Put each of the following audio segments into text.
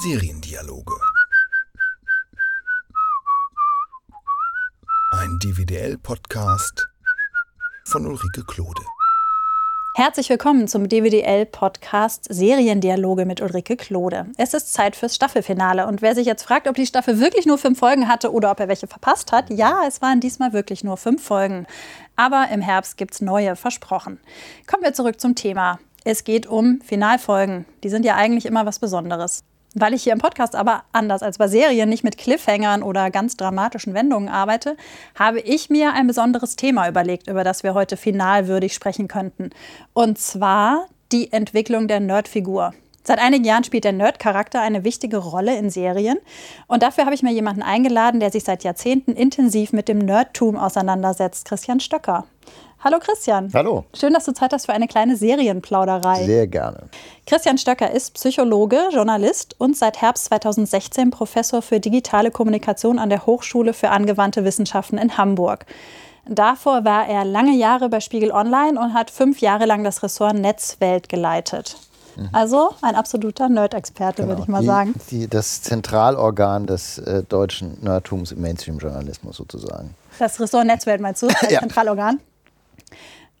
Seriendialoge. Ein DVDL-Podcast von Ulrike Klode. Herzlich willkommen zum DWDL-Podcast Seriendialoge mit Ulrike Klode. Es ist Zeit fürs Staffelfinale. Und wer sich jetzt fragt, ob die Staffel wirklich nur fünf Folgen hatte oder ob er welche verpasst hat, ja, es waren diesmal wirklich nur fünf Folgen. Aber im Herbst gibt es neue, versprochen. Kommen wir zurück zum Thema. Es geht um Finalfolgen. Die sind ja eigentlich immer was Besonderes. Weil ich hier im Podcast aber anders als bei Serien nicht mit Cliffhangern oder ganz dramatischen Wendungen arbeite, habe ich mir ein besonderes Thema überlegt, über das wir heute finalwürdig sprechen könnten. Und zwar die Entwicklung der Nerdfigur. Seit einigen Jahren spielt der Nerd-Charakter eine wichtige Rolle in Serien. Und dafür habe ich mir jemanden eingeladen, der sich seit Jahrzehnten intensiv mit dem Nerdtum auseinandersetzt, Christian Stöcker. Hallo Christian. Hallo. Schön, dass du Zeit hast für eine kleine Serienplauderei. Sehr gerne. Christian Stöcker ist Psychologe, Journalist und seit Herbst 2016 Professor für digitale Kommunikation an der Hochschule für angewandte Wissenschaften in Hamburg. Davor war er lange Jahre bei Spiegel Online und hat fünf Jahre lang das Ressort Netzwelt geleitet. Mhm. Also ein absoluter Nerd-Experte, genau. würde ich mal die, sagen. Die, das Zentralorgan des äh, deutschen Nerdtums im Mainstream-Journalismus sozusagen. Das Ressort Netzwelt meinst du? Das ja. Zentralorgan?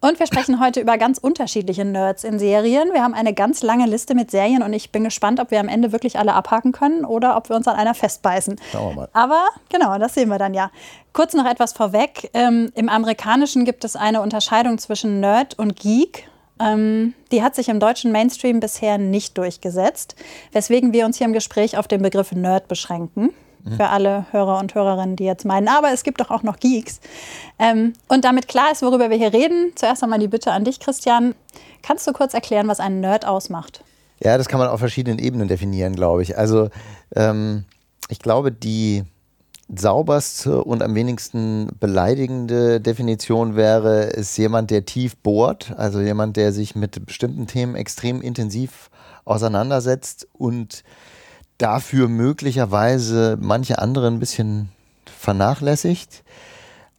Und wir sprechen heute über ganz unterschiedliche Nerds in Serien. Wir haben eine ganz lange Liste mit Serien und ich bin gespannt, ob wir am Ende wirklich alle abhaken können oder ob wir uns an einer festbeißen. Schauen wir mal. Aber genau, das sehen wir dann ja. Kurz noch etwas vorweg. Ähm, Im Amerikanischen gibt es eine Unterscheidung zwischen Nerd und Geek. Ähm, die hat sich im deutschen Mainstream bisher nicht durchgesetzt, weswegen wir uns hier im Gespräch auf den Begriff Nerd beschränken für alle Hörer und Hörerinnen, die jetzt meinen, aber es gibt doch auch noch Geeks. Ähm, und damit klar ist, worüber wir hier reden, zuerst einmal die Bitte an dich, Christian. Kannst du kurz erklären, was einen Nerd ausmacht? Ja, das kann man auf verschiedenen Ebenen definieren, glaube ich. Also ähm, ich glaube, die sauberste und am wenigsten beleidigende Definition wäre, ist jemand, der tief bohrt, also jemand, der sich mit bestimmten Themen extrem intensiv auseinandersetzt und dafür möglicherweise manche andere ein bisschen vernachlässigt.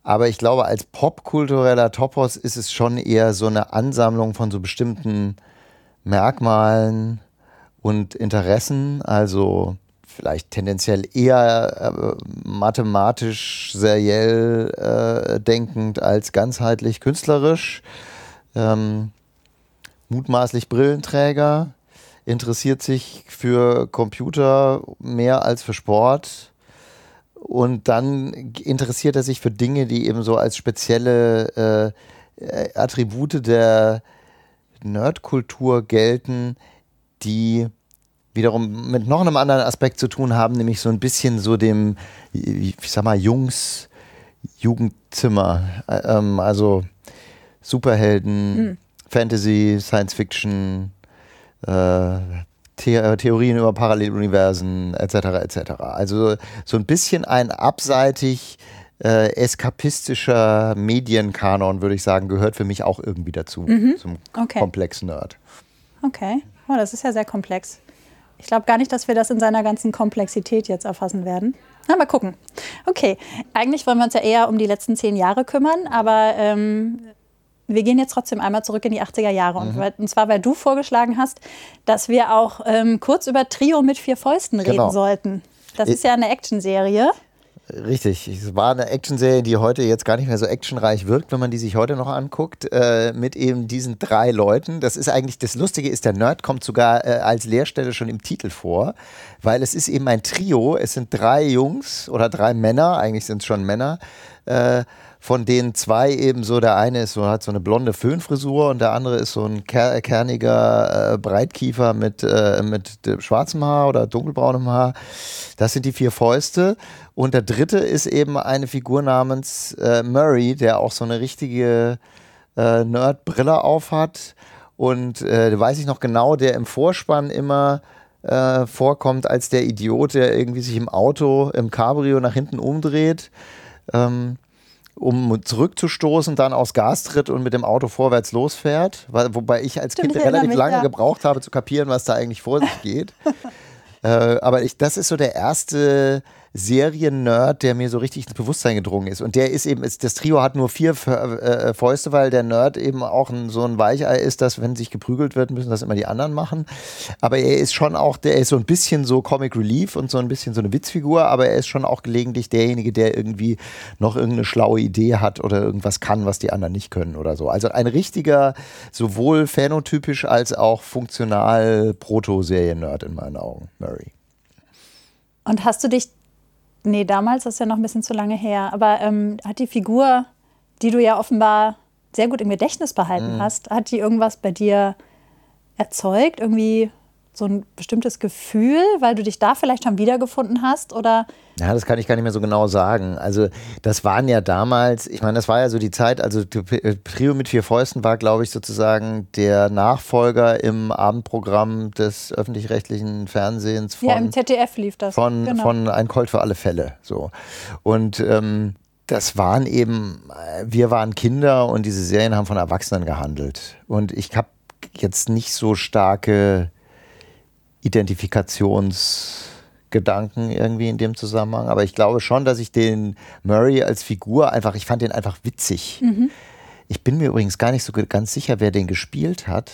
Aber ich glaube, als popkultureller Topos ist es schon eher so eine Ansammlung von so bestimmten Merkmalen und Interessen. Also vielleicht tendenziell eher äh, mathematisch, seriell äh, denkend als ganzheitlich künstlerisch. Ähm, mutmaßlich Brillenträger interessiert sich für Computer mehr als für Sport. Und dann interessiert er sich für Dinge, die eben so als spezielle äh, Attribute der Nerdkultur gelten, die wiederum mit noch einem anderen Aspekt zu tun haben, nämlich so ein bisschen so dem, ich sag mal, Jungs Jugendzimmer. Ähm, also Superhelden, hm. Fantasy, Science Fiction, äh, The äh, Theorien über Paralleluniversen etc. etc. Also so ein bisschen ein abseitig äh, eskapistischer Medienkanon, würde ich sagen, gehört für mich auch irgendwie dazu, mhm. zum okay. Komplex Nerd. Okay, oh, das ist ja sehr komplex. Ich glaube gar nicht, dass wir das in seiner ganzen Komplexität jetzt erfassen werden. Na, mal gucken. Okay, eigentlich wollen wir uns ja eher um die letzten zehn Jahre kümmern, aber ähm, wir gehen jetzt trotzdem einmal zurück in die 80er Jahre. Mhm. Und, und, zwar, weil du vorgeschlagen hast, dass wir auch ähm, kurz über Trio mit vier Fäusten reden genau. sollten. Das ist ja eine Actionserie. Richtig, es war eine Actionserie, die heute jetzt gar nicht mehr so actionreich wirkt, wenn man die sich heute noch anguckt, äh, mit eben diesen drei Leuten. Das ist eigentlich, das Lustige ist, der Nerd kommt sogar äh, als Leerstelle schon im Titel vor, weil es ist eben ein Trio, es sind drei Jungs oder drei Männer, eigentlich sind es schon Männer, äh, von denen zwei eben so, der eine ist so, hat so eine blonde Föhnfrisur und der andere ist so ein ker kerniger äh, Breitkiefer mit, äh, mit schwarzem Haar oder dunkelbraunem Haar. Das sind die vier Fäuste. Und der dritte ist eben eine Figur namens äh, Murray, der auch so eine richtige äh, Nerd-Brille aufhat. Und äh, weiß ich noch genau, der im Vorspann immer äh, vorkommt als der Idiot, der irgendwie sich im Auto, im Cabrio nach hinten umdreht. Ähm, um zurückzustoßen, dann aufs Gas tritt und mit dem Auto vorwärts losfährt. Wobei ich als Kind relativ mich, lange ja. gebraucht habe, zu kapieren, was da eigentlich vor sich geht. äh, aber ich, das ist so der erste Serien-Nerd, der mir so richtig ins Bewusstsein gedrungen ist. Und der ist eben, das Trio hat nur vier äh, Fäuste, weil der Nerd eben auch ein, so ein Weichei ist, dass wenn sich geprügelt wird, müssen das immer die anderen machen. Aber er ist schon auch, der ist so ein bisschen so Comic Relief und so ein bisschen so eine Witzfigur, aber er ist schon auch gelegentlich derjenige, der irgendwie noch irgendeine schlaue Idee hat oder irgendwas kann, was die anderen nicht können oder so. Also ein richtiger, sowohl phänotypisch als auch funktional Proto-Serien-Nerd in meinen Augen, Murray. Und hast du dich Nee, damals das ist ja noch ein bisschen zu lange her. Aber ähm, hat die Figur, die du ja offenbar sehr gut im Gedächtnis behalten mhm. hast, hat die irgendwas bei dir erzeugt? Irgendwie so ein bestimmtes Gefühl, weil du dich da vielleicht schon wiedergefunden hast? Oder? Ja, das kann ich gar nicht mehr so genau sagen. Also, das waren ja damals, ich meine, das war ja so die Zeit, also äh, Trio mit vier Fäusten war, glaube ich, sozusagen der Nachfolger im Abendprogramm des öffentlich-rechtlichen Fernsehens. Von, ja, im ZDF lief das. Von, genau. von Ein Colt für alle Fälle. So. Und ähm, das waren eben, äh, wir waren Kinder und diese Serien haben von Erwachsenen gehandelt. Und ich habe jetzt nicht so starke Identifikationsgedanken irgendwie in dem Zusammenhang. Aber ich glaube schon, dass ich den Murray als Figur einfach, ich fand den einfach witzig. Mhm. Ich bin mir übrigens gar nicht so ganz sicher, wer den gespielt hat.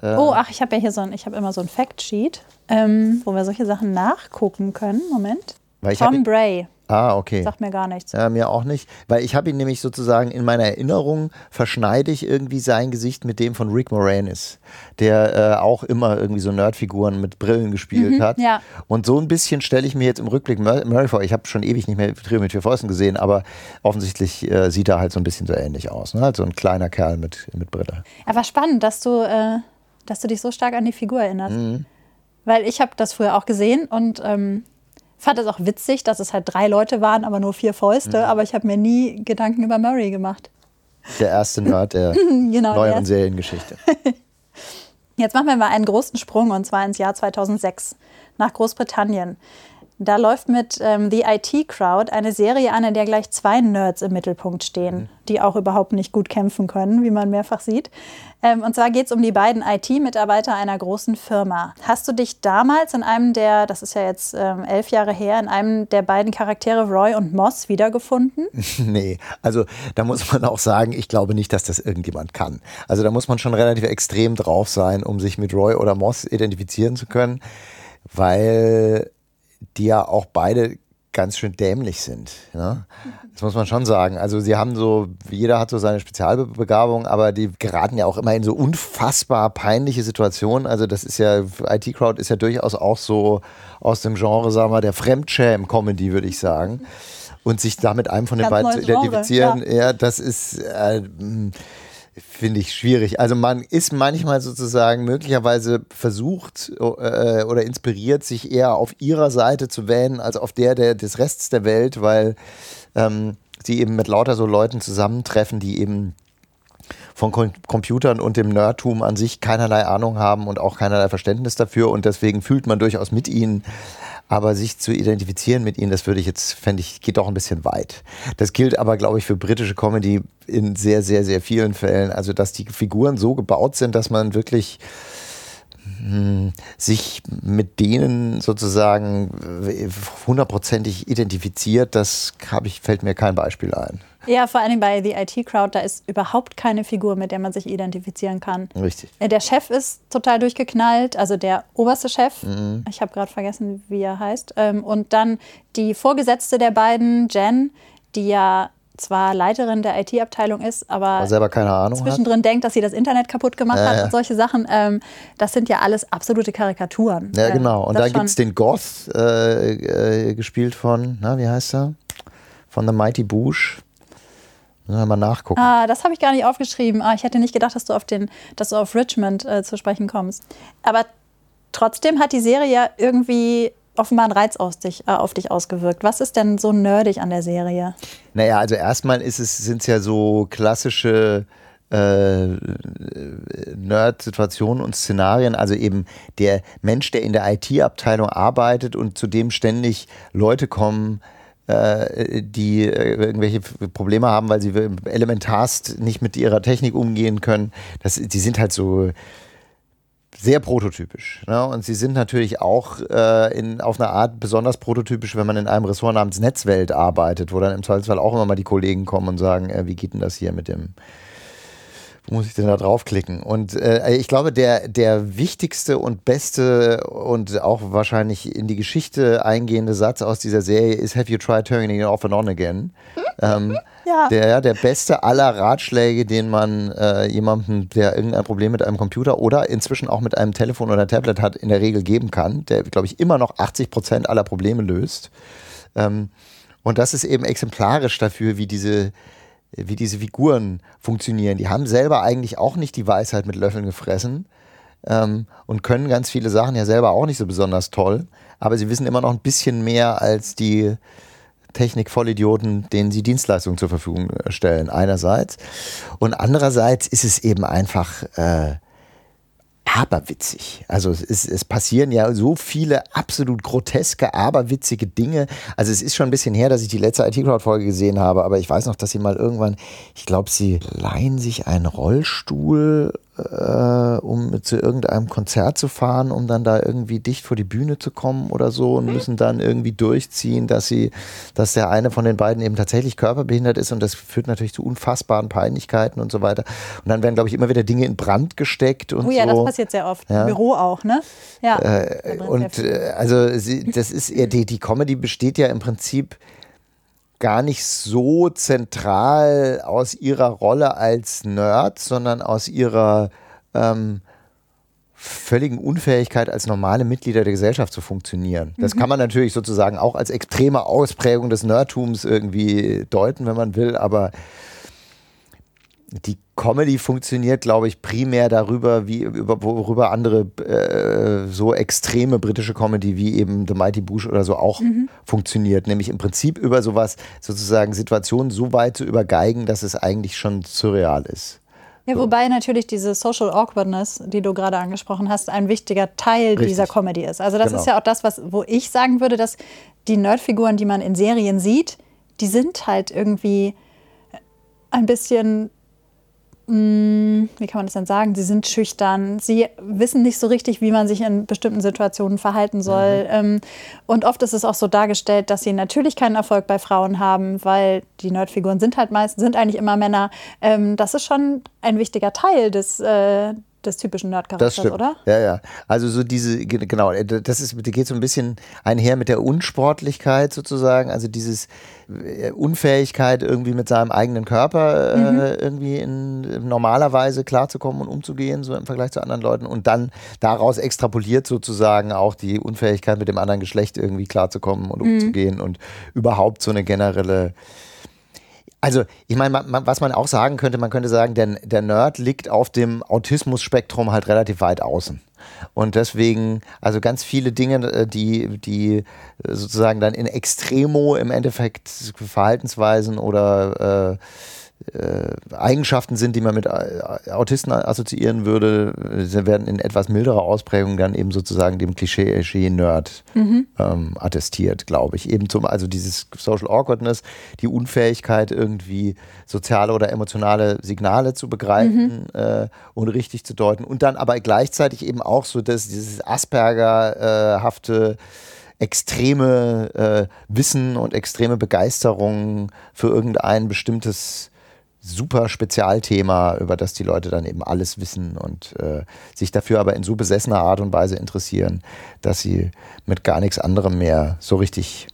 Äh, oh, ach, ich habe ja hier so ein, ich habe immer so ein Factsheet, ähm, wo wir solche Sachen nachgucken können. Moment. Tom Bray. Ah, okay. Sagt mir gar nichts. Ja, mir auch nicht. Weil ich habe ihn nämlich sozusagen in meiner Erinnerung verschneide ich irgendwie sein Gesicht mit dem von Rick Moranis, der äh, auch immer irgendwie so Nerdfiguren mit Brillen gespielt mhm, hat. Ja. Und so ein bisschen stelle ich mir jetzt im Rückblick Murray vor. Ich habe schon ewig nicht mehr Trio mit vier Fäusten gesehen, aber offensichtlich äh, sieht er halt so ein bisschen so ähnlich aus. Ne? Halt so ein kleiner Kerl mit, mit Brille. Aber spannend, dass du, äh, dass du dich so stark an die Figur erinnerst. Mhm. Weil ich habe das früher auch gesehen und ähm, fand es auch witzig, dass es halt drei Leute waren, aber nur vier Fäuste. Mhm. Aber ich habe mir nie Gedanken über Murray gemacht. Der erste Nerd der genau, neueren der Seriengeschichte. Jetzt machen wir mal einen großen Sprung und zwar ins Jahr 2006 nach Großbritannien. Da läuft mit ähm, The IT Crowd eine Serie an, in der gleich zwei Nerds im Mittelpunkt stehen, mhm. die auch überhaupt nicht gut kämpfen können, wie man mehrfach sieht. Ähm, und zwar geht es um die beiden IT-Mitarbeiter einer großen Firma. Hast du dich damals in einem der, das ist ja jetzt ähm, elf Jahre her, in einem der beiden Charaktere Roy und Moss wiedergefunden? nee, also da muss man auch sagen, ich glaube nicht, dass das irgendjemand kann. Also da muss man schon relativ extrem drauf sein, um sich mit Roy oder Moss identifizieren zu können, weil die ja auch beide ganz schön dämlich sind. Ne? Das muss man schon sagen. Also sie haben so, jeder hat so seine Spezialbegabung, aber die geraten ja auch immer in so unfassbar peinliche Situationen. Also das ist ja, IT-Crowd ist ja durchaus auch so aus dem Genre, sagen wir, der Fremdschäm-Comedy, würde ich sagen. Und sich da mit einem von den beiden zu identifizieren, ja. ja. das ist... Äh, finde ich schwierig. Also man ist manchmal sozusagen möglicherweise versucht äh, oder inspiriert, sich eher auf ihrer Seite zu wählen, als auf der, der des Rests der Welt, weil ähm, sie eben mit lauter so Leuten zusammentreffen, die eben von Com Computern und dem Nerdtum an sich keinerlei Ahnung haben und auch keinerlei Verständnis dafür und deswegen fühlt man durchaus mit ihnen. Aber sich zu identifizieren mit ihnen, das würde ich jetzt, fände ich, geht doch ein bisschen weit. Das gilt aber, glaube ich, für britische Comedy in sehr, sehr, sehr vielen Fällen. Also, dass die Figuren so gebaut sind, dass man wirklich hm, sich mit denen sozusagen hundertprozentig identifiziert, das ich, fällt mir kein Beispiel ein. Ja, vor allem bei The IT Crowd, da ist überhaupt keine Figur, mit der man sich identifizieren kann. Richtig. Äh, der Chef ist total durchgeknallt, also der oberste Chef. Mhm. Ich habe gerade vergessen, wie er heißt. Ähm, und dann die Vorgesetzte der beiden, Jen, die ja zwar Leiterin der IT-Abteilung ist, aber, aber, selber keine Ahnung zwischendrin hat. denkt, dass sie das Internet kaputt gemacht ja, hat und solche Sachen. Ähm, das sind ja alles absolute Karikaturen. Ja, genau. Und da gibt es den Goth, äh, äh, gespielt von, na, wie heißt er? Von The Mighty Boosh. Müssen mal nachgucken. Ah, das habe ich gar nicht aufgeschrieben. Ah, ich hätte nicht gedacht, dass du auf, den, dass du auf Richmond äh, zu sprechen kommst. Aber trotzdem hat die Serie ja irgendwie offenbar einen Reiz dich, äh, auf dich ausgewirkt. Was ist denn so nerdig an der Serie? Naja, also erstmal sind es ja so klassische äh, Nerd-Situationen und Szenarien, also eben der Mensch, der in der IT-Abteilung arbeitet und zu dem ständig Leute kommen, die äh, irgendwelche Probleme haben, weil sie elementarst nicht mit ihrer Technik umgehen können. Das, die sind halt so sehr prototypisch. Ne? Und sie sind natürlich auch äh, in, auf eine Art besonders prototypisch, wenn man in einem Ressort namens Netzwelt arbeitet, wo dann im Zweifelsfall auch immer mal die Kollegen kommen und sagen, äh, wie geht denn das hier mit dem, wo muss ich denn da draufklicken? Und äh, ich glaube, der, der wichtigste und beste und auch wahrscheinlich in die Geschichte eingehende Satz aus dieser Serie ist Have you tried turning it off and on again? ähm, Ja. der, der beste aller Ratschläge, den man äh, jemandem, der irgendein Problem mit einem Computer oder inzwischen auch mit einem Telefon oder Tablet hat, in der Regel geben kann, der, glaube ich, immer noch 80 Prozent aller Probleme löst. Ähm, und das ist eben exemplarisch dafür, wie diese, wie diese Figuren funktionieren. Die haben selber eigentlich auch nicht die Weisheit mit Löffeln gefressen ähm, und können ganz viele Sachen ja selber auch nicht so besonders toll, aber sie wissen immer noch ein bisschen mehr als die Technik-Vollidioten, denen sie Dienstleistungen zur Verfügung stellen, einerseits. Und andererseits ist es eben einfach äh, aberwitzig. Also es, es passieren ja so viele absolut groteske, aberwitzige Dinge. Also es ist schon ein bisschen her, dass ich die letzte IT-Crowd-Folge gesehen habe, aber ich weiß noch, dass sie mal irgendwann, ich glaube, sie leihen sich einen Rollstuhl äh, um zu irgendeinem Konzert zu fahren, um dann da irgendwie dicht vor die Bühne zu kommen oder so und müssen dann irgendwie durchziehen, dass sie, dass der eine von den beiden eben tatsächlich körperbehindert ist und das führt natürlich zu unfassbaren Peinlichkeiten und so weiter. Und dann werden, glaube ich, immer wieder Dinge in Brand gesteckt und Oh ja, so. das passiert sehr oft. Ja. Im Büro auch, ne? Ja. Sehr Und äh, also sie, das ist eher die, die Comedy besteht ja im Prinzip gar nicht so zentral aus ihrer Rolle als Nerd, sondern aus ihrer ähm, völligen Unfähigkeit als normale Mitglieder der Gesellschaft zu funktionieren. Das kann man natürlich sozusagen auch als extreme Ausprägung des Nerdtums irgendwie deuten, wenn man will, aber die Comedy funktioniert, glaube ich, primär darüber, wie über, worüber andere äh, so extreme britische Comedy wie eben The Mighty Boosh oder so auch funktioniert. Nämlich im Prinzip über sowas, sozusagen Situationen so weit zu übergeigen, dass es eigentlich schon surreal ist. Ja, wobei natürlich diese Social Awkwardness, die du gerade angesprochen hast, ein wichtiger Teil Richtig. dieser Comedy ist. Also das Genau. ist ja auch das, was, wo ich sagen würde, dass die Nerdfiguren, die man in Serien sieht, die sind halt irgendwie ein bisschen, wie kann man das denn sagen? Sie sind schüchtern, sie wissen nicht so richtig, wie man sich in bestimmten Situationen verhalten soll. Ähm, und oft ist es auch so dargestellt, dass sie natürlich keinen Erfolg bei Frauen haben, weil die Nerdfiguren sind halt meist, sind eigentlich immer Männer. Ähm, das ist schon ein wichtiger Teil des, äh, des typischen Nerdcharakters, oder? Ja, ja. Also so diese, ge- genau, äh, das ist, geht so ein bisschen einher mit der Unsportlichkeit sozusagen, also dieses äh, Unfähigkeit irgendwie mit seinem eigenen Körper äh, irgendwie in normalerweise klarzukommen und umzugehen, so im Vergleich zu anderen Leuten und dann daraus extrapoliert sozusagen auch die Unfähigkeit mit dem anderen Geschlecht irgendwie klarzukommen und umzugehen und überhaupt so eine generelle also, ich meine, was man auch sagen könnte, man könnte sagen, der, der Nerd liegt auf dem Autismus-Spektrum halt relativ weit außen. Und deswegen, also ganz viele Dinge, äh, die, die äh, sozusagen dann in Extremo im Endeffekt Verhaltensweisen oder äh, Eigenschaften sind, die man mit äh, Autisten assoziieren würde, äh, werden in etwas milderer Ausprägung dann eben sozusagen dem Klischee-Nerd ähm, attestiert, glaube ich. Eben zum, also dieses Social Awkwardness, die Unfähigkeit, irgendwie soziale oder emotionale Signale zu begreifen äh, und richtig zu deuten. Und dann aber gleichzeitig eben auch so, dass dieses Asperger-hafte extreme äh, Wissen und extreme Begeisterung für irgendein bestimmtes super Spezialthema, über das die Leute dann eben alles wissen und äh, sich dafür aber in so besessener Art und Weise interessieren, dass sie mit gar nichts anderem mehr so richtig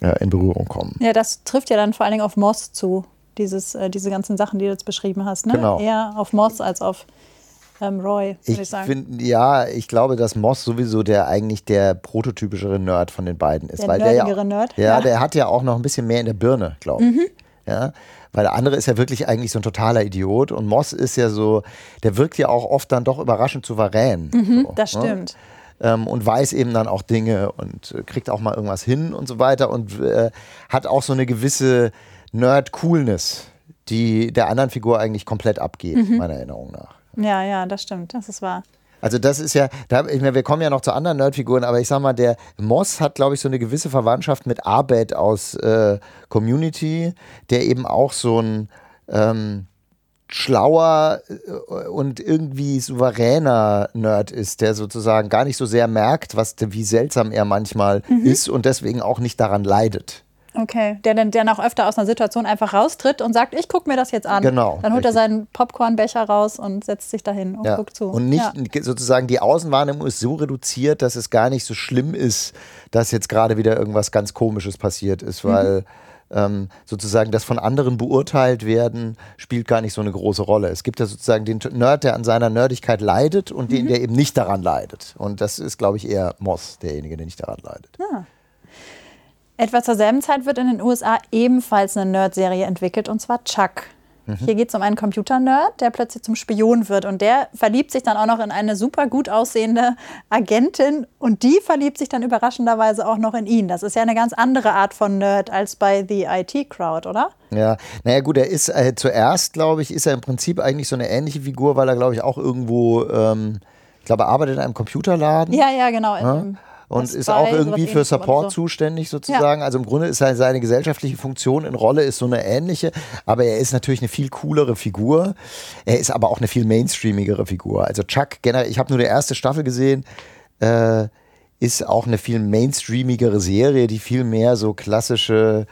äh, in Berührung kommen. Ja, das trifft ja dann vor allen Dingen auf Moss zu, dieses, äh, diese ganzen Sachen, die du jetzt beschrieben hast. Ne? Genau. Eher auf Moss als auf ähm, Roy, würde ich, Ich sagen. finde, ja, ich glaube, dass Moss sowieso der eigentlich der prototypischere Nerd von den beiden ist. Der weil der ja, Nerd, Ja, ja. der hat ja auch noch ein bisschen mehr in der Birne, glaube ich. Ja, weil der andere ist ja wirklich eigentlich so ein totaler Idiot und Moss ist ja so, der wirkt ja auch oft dann doch überraschend souverän. so, Mhm, das ne? stimmt. ähm, und weiß eben dann auch Dinge und äh, kriegt auch mal irgendwas hin und so weiter und äh, hat auch so eine gewisse Nerd-Coolness, die der anderen Figur eigentlich komplett abgeht, Mhm. meiner Erinnerung nach. Ja, ja, das stimmt. Das ist wahr. Also das ist ja, da, ich meine, wir kommen ja noch zu anderen Nerdfiguren, aber ich sag mal, der Moss hat, glaube ich, so eine gewisse Verwandtschaft mit Abed aus äh, Community, der eben auch so ein ähm, schlauer äh, und irgendwie souveräner Nerd ist, der sozusagen gar nicht so sehr merkt, was, wie seltsam er manchmal Mhm. ist und deswegen auch nicht daran leidet. Okay, der dann der auch öfter aus einer Situation einfach raustritt und sagt, ich gucke mir das jetzt an. Genau, Dann holt er richtig. seinen Popcornbecher raus und setzt sich dahin und Ja. guckt zu. Und nicht Ja. sozusagen die Außenwahrnehmung ist so reduziert, dass es gar nicht so schlimm ist, dass jetzt gerade wieder irgendwas ganz Komisches passiert ist, weil ähm, sozusagen das von anderen beurteilt werden, spielt gar nicht so eine große Rolle. Es gibt ja sozusagen den Nerd, der an seiner Nerdigkeit leidet und den, der eben nicht daran leidet. Und das ist, glaube ich, eher Moss, derjenige, der nicht daran leidet. Etwa zur selben Zeit wird in den USA ebenfalls eine Nerd-Serie entwickelt, und zwar Chuck. Mhm. Hier geht es um einen Computer-Nerd, der plötzlich zum Spion wird. Und der verliebt sich dann auch noch in eine super gut aussehende Agentin. Und die verliebt sich dann überraschenderweise auch noch in ihn. Das ist ja eine ganz andere Art von Nerd als bei The IT-Crowd, oder? Ja, naja gut, er ist äh, zuerst, glaube ich, ist er im Prinzip eigentlich so eine ähnliche Figur, weil er, glaube ich, auch irgendwo, ähm, ich glaube, er arbeitet in einem Computerladen. Ja, ja, genau. dem Und Best ist Buy, auch irgendwie für Support so. zuständig sozusagen. Also im Grunde ist seine, seine gesellschaftliche Funktion in Rolle ist so eine ähnliche, aber er ist natürlich eine viel coolere Figur. Er ist aber auch eine viel mainstreamigere Figur. Also Chuck, generell, ich habe nur die erste Staffel gesehen, äh, ist auch eine viel mainstreamigere Serie, die viel mehr so klassische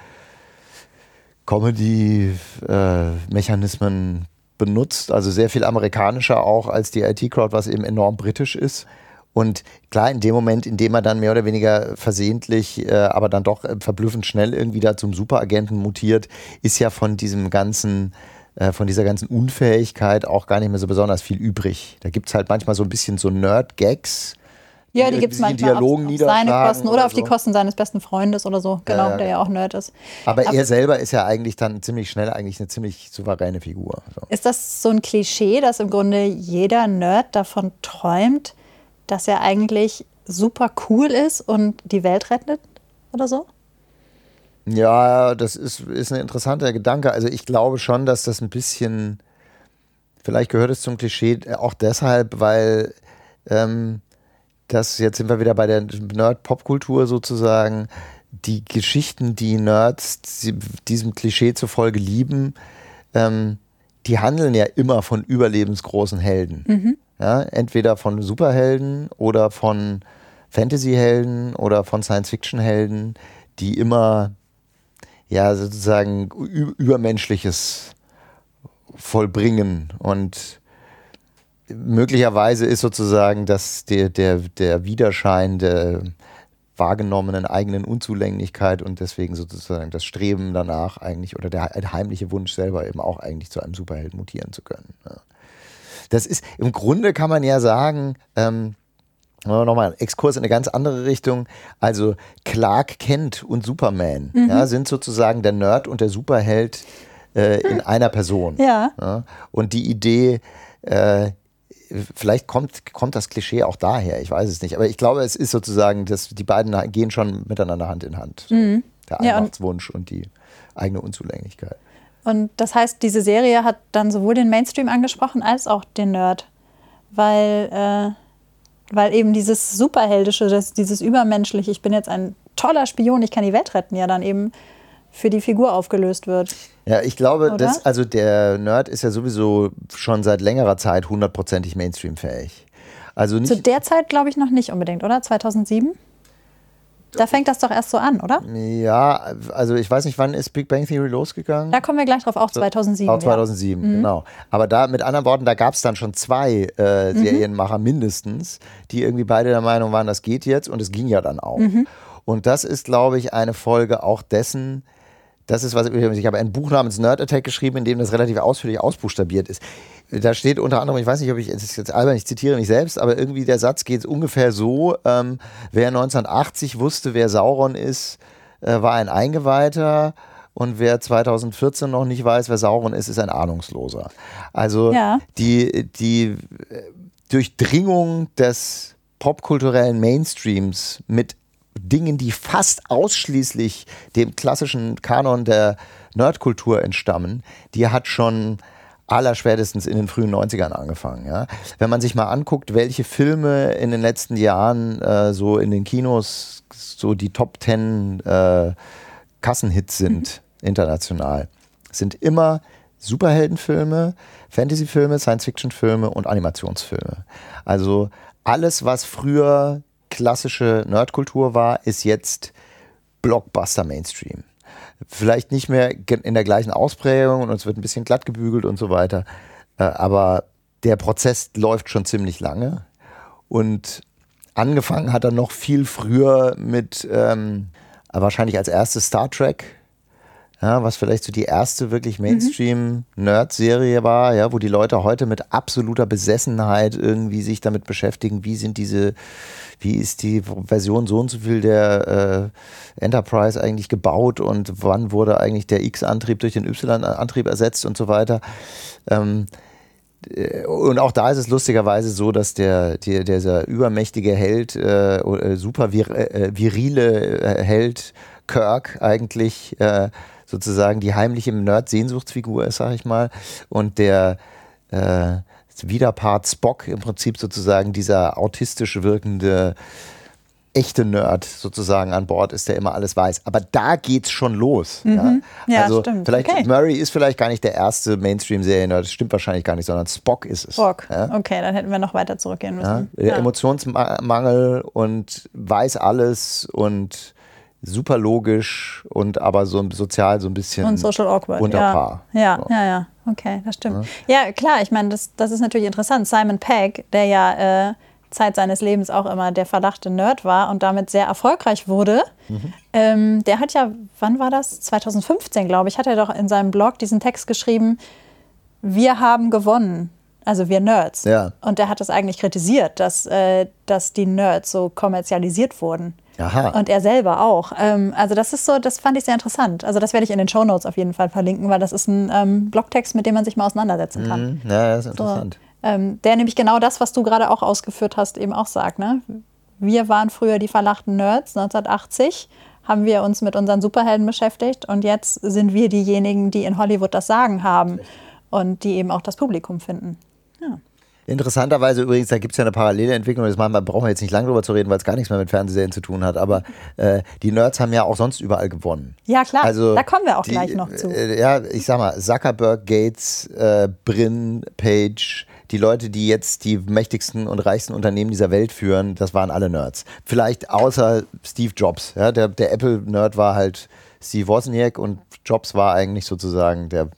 Comedy-Mechanismen benutzt, also sehr viel amerikanischer auch als die IT-Crowd, was eben enorm britisch ist. Und klar, in dem Moment, in dem er dann mehr oder weniger versehentlich, äh, aber dann doch äh, verblüffend schnell irgendwie da zum Superagenten mutiert, ist ja von diesem ganzen, äh, von dieser ganzen Unfähigkeit auch gar nicht mehr so besonders viel übrig. Da gibt es halt manchmal so ein bisschen so Nerd-Gags. Ja, die die gibt es manchmal auf, Dialogen auf seine Kosten oder oder auf die so. Kosten seines besten Freundes oder so, genau, ja, der ja genau. auch Nerd ist. Aber, Aber- er selber ist ja eigentlich dann ziemlich schnell eigentlich eine ziemlich souveräne Figur. So. Ist das so ein Klischee, dass im Grunde jeder Nerd davon träumt, dass er eigentlich super cool ist und die Welt rettet oder so? Ja, das ist, ist ein interessanter Gedanke. Also ich glaube schon, dass das ein bisschen, vielleicht gehört es zum Klischee äh, auch deshalb, weil ähm, das, jetzt sind wir wieder bei der Nerd-Popkultur sozusagen, die Geschichten, die Nerds diesem Klischee zufolge lieben, ähm, die handeln ja immer von überlebensgroßen Helden. Ja, entweder von Superhelden oder von Fantasyhelden oder von Science-Fiction-Helden, die immer ja sozusagen Übermenschliches vollbringen und möglicherweise ist sozusagen das der, der, der Widerschein der wahrgenommenen eigenen Unzulänglichkeit und deswegen sozusagen das Streben danach eigentlich oder der heimliche Wunsch selber eben auch eigentlich zu einem Superhelden mutieren zu können. Ja. Das ist im Grunde kann man ja sagen, ähm, nochmal ein Exkurs in eine ganz andere Richtung. Also Clark Kent und Superman ja, sind sozusagen der Nerd und der Superheld äh, in einer Person. Ja. Ja, und die Idee, äh, vielleicht kommt, kommt das Klischee auch daher, ich weiß es nicht. Aber ich glaube, es ist sozusagen, dass die beiden gehen schon miteinander Hand in Hand. So. Der Mhm. Ja, und- Allmachtswunsch und die eigene Unzulänglichkeit. Und das heißt, diese Serie hat dann sowohl den Mainstream angesprochen als auch den Nerd. Weil, äh, weil eben dieses Superheldische, das, dieses Übermenschliche, ich bin jetzt ein toller Spion, ich kann die Welt retten, ja dann eben für die Figur aufgelöst wird. Ja, ich glaube, dass, also der Nerd ist ja sowieso schon seit längerer Zeit hundertprozentig Mainstream-fähig. Also Zu nicht, der Zeit glaube ich noch nicht unbedingt, oder? 2007? Da fängt das doch erst so an, oder? ja, also ich weiß nicht, wann ist Big Bang Theory losgegangen? Da kommen wir gleich drauf, auch 2007. Auch 2007, genau. Aber da, mit anderen Worten, da gab es dann schon zwei äh, Serienmacher mindestens, die irgendwie beide der Meinung waren, das geht jetzt und es ging ja dann auch. Und das ist, glaube ich, eine Folge auch dessen, das ist was, ich habe ein Buch namens Nerd Attack geschrieben, in dem das relativ ausführlich ausbuchstabiert ist. Da steht unter anderem, ich weiß nicht, ob ich, es ist jetzt albern, ich zitiere mich selbst, aber irgendwie der Satz geht ungefähr so, ähm, wer 1980 wusste, wer Sauron ist, äh, war ein Eingeweihter und wer 2014 noch nicht weiß, wer Sauron ist, ist ein Ahnungsloser. Also Ja. die, die äh, Durchdringung des popkulturellen Mainstreams mit Dingen, die fast ausschließlich dem klassischen Kanon der Nerdkultur entstammen, die hat schon allerspätestens in den frühen 90ern angefangen. Ja? Wenn man sich mal anguckt, welche Filme in den letzten Jahren äh, so in den Kinos so die Top 10 äh, Kassenhits sind, international, sind immer Superheldenfilme, Fantasyfilme, Science-Fiction-Filme und Animationsfilme. Also alles, was früher klassische Nerdkultur war, ist jetzt Blockbuster Mainstream. Vielleicht nicht mehr in der gleichen Ausprägung und es wird ein bisschen glatt gebügelt und so weiter. Äh, aber der Prozess läuft schon ziemlich lange. Und angefangen hat er noch viel früher mit ähm, wahrscheinlich als erstes Star Trek ja, was vielleicht so die erste wirklich mhm. Mainstream-Nerd-Serie war, ja, wo die Leute heute mit absoluter Besessenheit irgendwie sich damit beschäftigen, wie sind diese, wie ist die Version so und so viel der äh, Enterprise eigentlich gebaut und wann wurde eigentlich der X-Antrieb durch den Y-Antrieb ersetzt und so weiter. Ähm, äh, und auch da ist es lustigerweise so, dass der, der dieser übermächtige Held, äh, äh super vir, äh, virile äh, Held Kirk eigentlich äh, sozusagen die heimliche Nerd-Sehnsuchtsfigur ist, sag ich mal. Und der äh, Widerpart Spock im Prinzip sozusagen dieser autistisch wirkende echte Nerd sozusagen an Bord ist, der immer alles weiß. Aber da geht's schon los. Mhm. Ja? ja, also stimmt. vielleicht okay. Murray ist vielleicht gar nicht der erste Mainstream-Serien-Nerd, das stimmt wahrscheinlich gar nicht, sondern Spock ist es. Spock, ja? okay, dann hätten wir noch weiter zurückgehen müssen. Ja? Der Emotionsmangel und weiß alles und super logisch und aber so sozial so ein bisschen und social awkward unter ja. Paar. Ja, so. ja, ja, okay, das stimmt. Ja, ja klar, ich meine, das, das ist natürlich interessant. Simon Pegg, der ja äh, Zeit seines Lebens auch immer der verdachte Nerd war und damit sehr erfolgreich wurde, mhm. ähm, der hat ja, wann war das? 2015, glaube ich, hat er doch in seinem Blog diesen Text geschrieben, wir haben gewonnen. Also wir Nerds. Ja. Und der hat das eigentlich kritisiert, dass, äh, dass die Nerds so kommerzialisiert wurden. Aha. Und er selber auch. Ähm, also das ist so, das fand ich sehr interessant. Also das werde ich in den Show Notes auf jeden Fall verlinken, weil das ist ein ähm, Blogtext, mit dem man sich mal auseinandersetzen kann. Mhm. Ja, das ist interessant. So, ähm, der nämlich genau das, was du gerade auch ausgeführt hast, eben auch sagt. Ne? Wir waren früher die verlachten Nerds 1980 haben wir uns mit unseren Superhelden beschäftigt und jetzt sind wir diejenigen, die in Hollywood das Sagen haben und die eben auch das Publikum finden. Interessanterweise übrigens, da gibt es ja eine parallele Entwicklung, das machen wir, brauchen wir jetzt nicht lange drüber zu reden, weil es gar nichts mehr mit Fernsehserien zu tun hat, aber äh, die Nerds haben ja auch sonst überall gewonnen. Ja, klar, also da kommen wir auch die, gleich noch zu. Äh, ja, ich sag mal, Zuckerberg, Gates, äh, Brin, Page, die Leute, die jetzt die mächtigsten und reichsten Unternehmen dieser Welt führen, das waren alle Nerds. Vielleicht außer Steve Jobs. Ja, der, der Apple-Nerd war halt Steve Wozniak und Jobs war eigentlich sozusagen der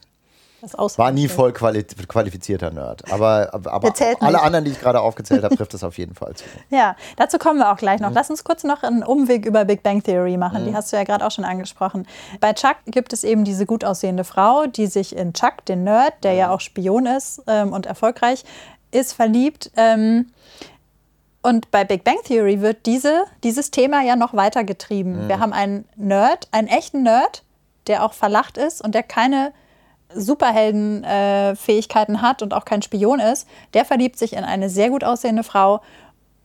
war nie voll quali qualifizierter Nerd. Aber, aber alle nicht. anderen, die ich gerade aufgezählt habe, trifft das auf jeden Fall zu. Ja, dazu kommen wir auch gleich noch. Mhm. Lass uns kurz noch einen Umweg über Big Bang Theory machen. Mhm. Die hast du ja gerade auch schon angesprochen. Bei Chuck gibt es eben diese gut aussehende Frau, die sich in Chuck, den Nerd, der ja auch Spion ist ähm, und erfolgreich ist, verliebt. Ähm, und bei Big Bang Theory wird diese, dieses Thema ja noch weitergetrieben. Mhm. Wir haben einen Nerd, einen echten Nerd, der auch verlacht ist und der keine Superheldenfähigkeiten äh, hat und auch kein Spion ist, der verliebt sich in eine sehr gut aussehende Frau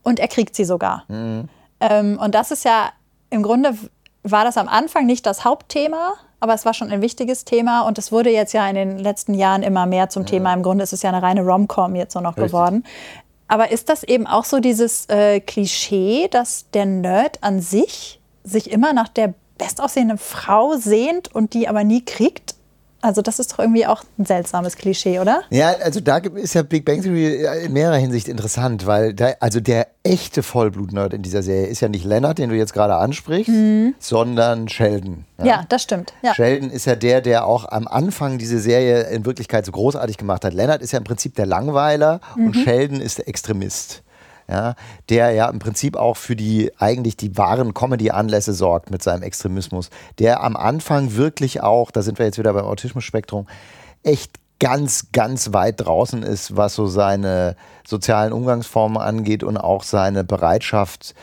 und er kriegt sie sogar. Mhm. Ähm, und das ist ja im Grunde war das am Anfang nicht das Hauptthema, aber es war schon ein wichtiges Thema und es wurde jetzt ja in den letzten Jahren immer mehr zum mhm. Thema. Im Grunde ist es ja eine reine Rom-Com jetzt so noch Richtig. geworden. Aber ist das eben auch so dieses äh, Klischee, dass der Nerd an sich sich immer nach der bestaussehenden Frau sehnt und die aber nie kriegt? Also das ist doch irgendwie auch ein seltsames Klischee, oder? Ja, also da ist ja Big Bang Theory in mehrerer Hinsicht interessant, weil da, also der echte Vollblut-Nerd in dieser Serie ist ja nicht Leonard, den du jetzt gerade ansprichst, mhm. sondern Sheldon. Ja, ja das stimmt. Ja. Sheldon ist ja der, der auch am Anfang diese Serie in Wirklichkeit so großartig gemacht hat. Leonard ist ja im Prinzip der Langweiler mhm. und Sheldon ist der Extremist ja, der ja im Prinzip auch für die eigentlich die wahren Comedy-Anlässe sorgt mit seinem Extremismus, der am Anfang wirklich auch, da sind wir jetzt wieder beim Autismus-Spektrum, echt ganz, ganz weit draußen ist, was so seine sozialen Umgangsformen angeht und auch seine Bereitschaft,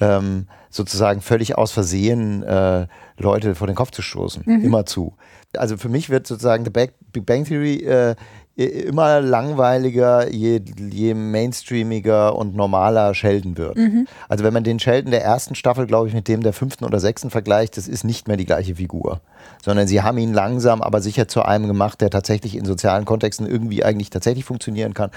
ähm, sozusagen völlig aus Versehen äh, Leute vor den Kopf zu stoßen. Mhm. Immer zu. Also für mich wird sozusagen The Big Bang Theory äh, immer langweiliger, je, je mainstreamiger und normaler Sheldon wird. Mhm. Also wenn man den Sheldon der ersten Staffel, glaube ich, mit dem der fünften oder sechsten vergleicht, das ist nicht mehr die gleiche Figur. sondern sie haben ihn langsam, aber sicher zu einem gemacht, der tatsächlich in sozialen Kontexten irgendwie eigentlich tatsächlich funktionieren kann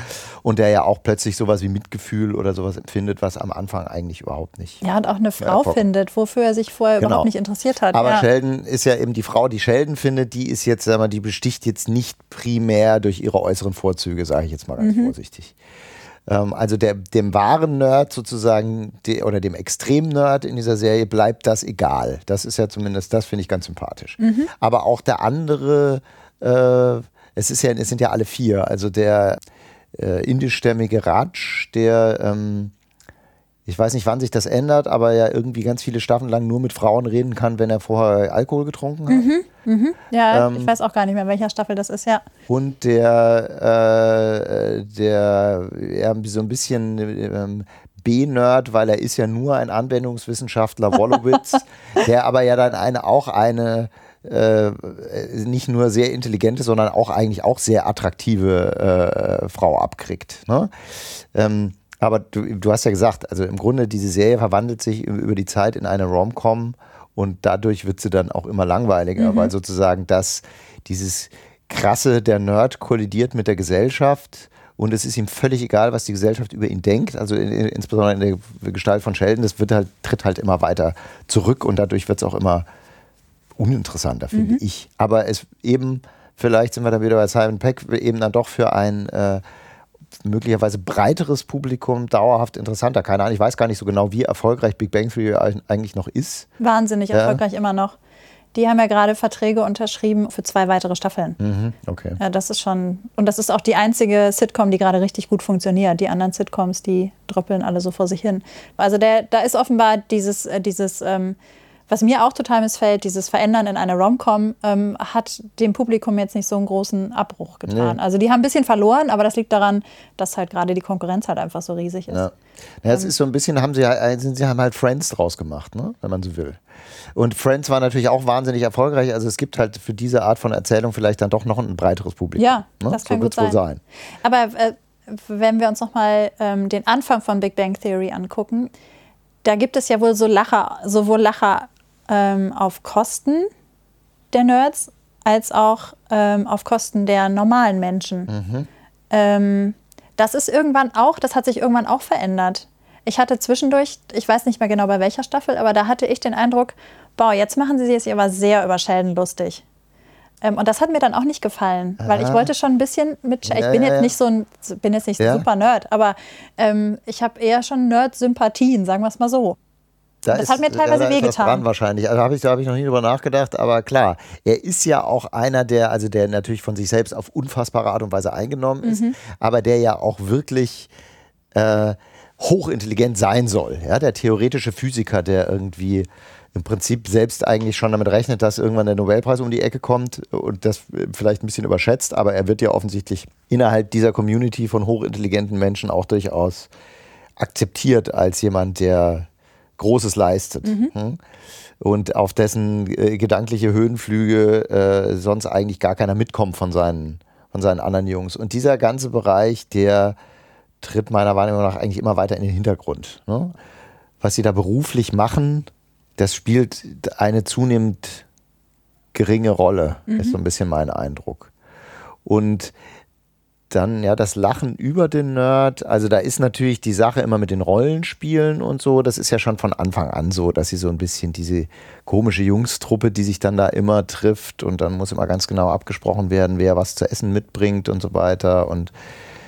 und der ja auch plötzlich sowas wie Mitgefühl oder sowas empfindet, was am Anfang eigentlich überhaupt nicht. Ja, und auch eine Frau ja, findet, wofür er sich vorher genau. überhaupt nicht interessiert hat. Aber ja. Sheldon ist ja eben die Frau, die Sheldon findet, die ist jetzt, sag mal, die besticht jetzt nicht primär durch ihre äußeren Vorzüge, sage ich jetzt mal ganz mhm. vorsichtig. Ähm, also der, dem wahren Nerd sozusagen die, oder dem Extrem-Nerd in dieser Serie bleibt das egal. Das ist ja zumindest, das finde ich ganz sympathisch. Mhm. Aber auch der andere, äh, es, ist ja, es sind ja alle vier, also der äh, indischstämmige Raj, der ähm, ich weiß nicht, wann sich das ändert, aber er irgendwie ganz viele Staffeln lang nur mit Frauen reden kann, wenn er vorher Alkohol getrunken hat. Mhm, mhm. Ja, ähm, ich weiß auch gar nicht mehr, welcher Staffel das ist, ja. Und der, äh, der ja, so ein bisschen ähm, B-Nerd, weil er ist ja nur ein Anwendungswissenschaftler, Wolowitz, der aber ja dann eine, auch eine äh, nicht nur sehr intelligente, sondern auch eigentlich auch sehr attraktive äh, Frau abkriegt. Ne? Ähm, aber du, du hast ja gesagt, also im Grunde diese Serie verwandelt sich über die Zeit in eine Rom-Com und dadurch wird sie dann auch immer langweiliger, mhm. weil sozusagen das, dieses krasse, der Nerd kollidiert mit der Gesellschaft und es ist ihm völlig egal, was die Gesellschaft über ihn denkt, also in, insbesondere in der Gestalt von Sheldon, das wird halt, tritt halt immer weiter zurück und dadurch wird es auch immer uninteressanter, finde mhm. ich. Aber es eben, vielleicht sind wir dann wieder bei Simon Peck, eben dann doch für ein äh, möglicherweise breiteres Publikum dauerhaft interessanter. Keine Ahnung, ich weiß gar nicht so genau, wie erfolgreich Big Bang Theory eigentlich noch ist. Wahnsinnig ja. erfolgreich immer noch. Die haben ja gerade Verträge unterschrieben für zwei weitere Staffeln. Mhm, okay. Ja, das ist schon. Und das ist auch die einzige Sitcom, die gerade richtig gut funktioniert. Die anderen Sitcoms, die dröppeln alle so vor sich hin. Also der, da ist offenbar dieses, äh, dieses ähm, was mir auch total missfällt, dieses Verändern in einer Romcom ähm, hat dem Publikum jetzt nicht so einen großen Abbruch getan. Nee. Also die haben ein bisschen verloren, aber das liegt daran, dass halt gerade die Konkurrenz halt einfach so riesig ist. Ja. Ja, es ähm, ist so ein bisschen, haben sie, äh, sie haben halt Friends draus gemacht, ne? wenn man so will. Und Friends war natürlich auch wahnsinnig erfolgreich. Also es gibt halt für diese Art von Erzählung vielleicht dann doch noch ein breiteres Publikum. Ja, ne? das kann so gut sein. sein. Aber äh, wenn wir uns nochmal ähm, den Anfang von Big Bang Theory angucken, da gibt es ja wohl so Lacher, sowohl Lacher ähm, auf Kosten der Nerds als auch ähm, auf Kosten der normalen Menschen. Mhm. Ähm, das ist irgendwann auch, das hat sich irgendwann auch verändert. Ich hatte zwischendurch, ich weiß nicht mehr genau bei welcher Staffel, aber da hatte ich den Eindruck, boah, jetzt machen sie sich aber sehr über Sheldon lustig. Ähm, und das hat mir dann auch nicht gefallen, Aha. weil ich wollte schon ein bisschen mit. Ja, ich bin ja, jetzt nicht so ein, bin jetzt nicht ja. super Nerd, aber ähm, ich habe eher schon Nerd-Sympathien, sagen wir es mal so. Da das ist, hat mir teilweise wehgetan. Dran wahrscheinlich. Also habe ich, da habe ich noch nie drüber nachgedacht. Aber klar, er ist ja auch einer, der, also der natürlich von sich selbst auf unfassbare Art und Weise eingenommen ist, mhm. aber der ja auch wirklich äh, hochintelligent sein soll. Ja, der theoretische Physiker, der irgendwie im Prinzip selbst eigentlich schon damit rechnet, dass irgendwann der Nobelpreis um die Ecke kommt und das vielleicht ein bisschen überschätzt, aber er wird ja offensichtlich innerhalb dieser Community von hochintelligenten Menschen auch durchaus akzeptiert als jemand, der Großes leistet. Mhm. Hm? Und auf dessen äh, gedankliche Höhenflüge äh, sonst eigentlich gar keiner mitkommt von seinen, von seinen anderen Jungs. Und dieser ganze Bereich, der tritt meiner Wahrnehmung nach eigentlich immer weiter in den Hintergrund. Ne? Was sie da beruflich machen, das spielt eine zunehmend geringe Rolle, mhm. ist so ein bisschen mein Eindruck. Und dann ja das Lachen über den Nerd. Also da ist natürlich die Sache immer mit den Rollenspielen und so. Das ist ja schon von Anfang an so, dass sie so ein bisschen diese komische Jungstruppe, die sich dann da immer trifft und dann muss immer ganz genau abgesprochen werden, wer was zu essen mitbringt und so weiter. Und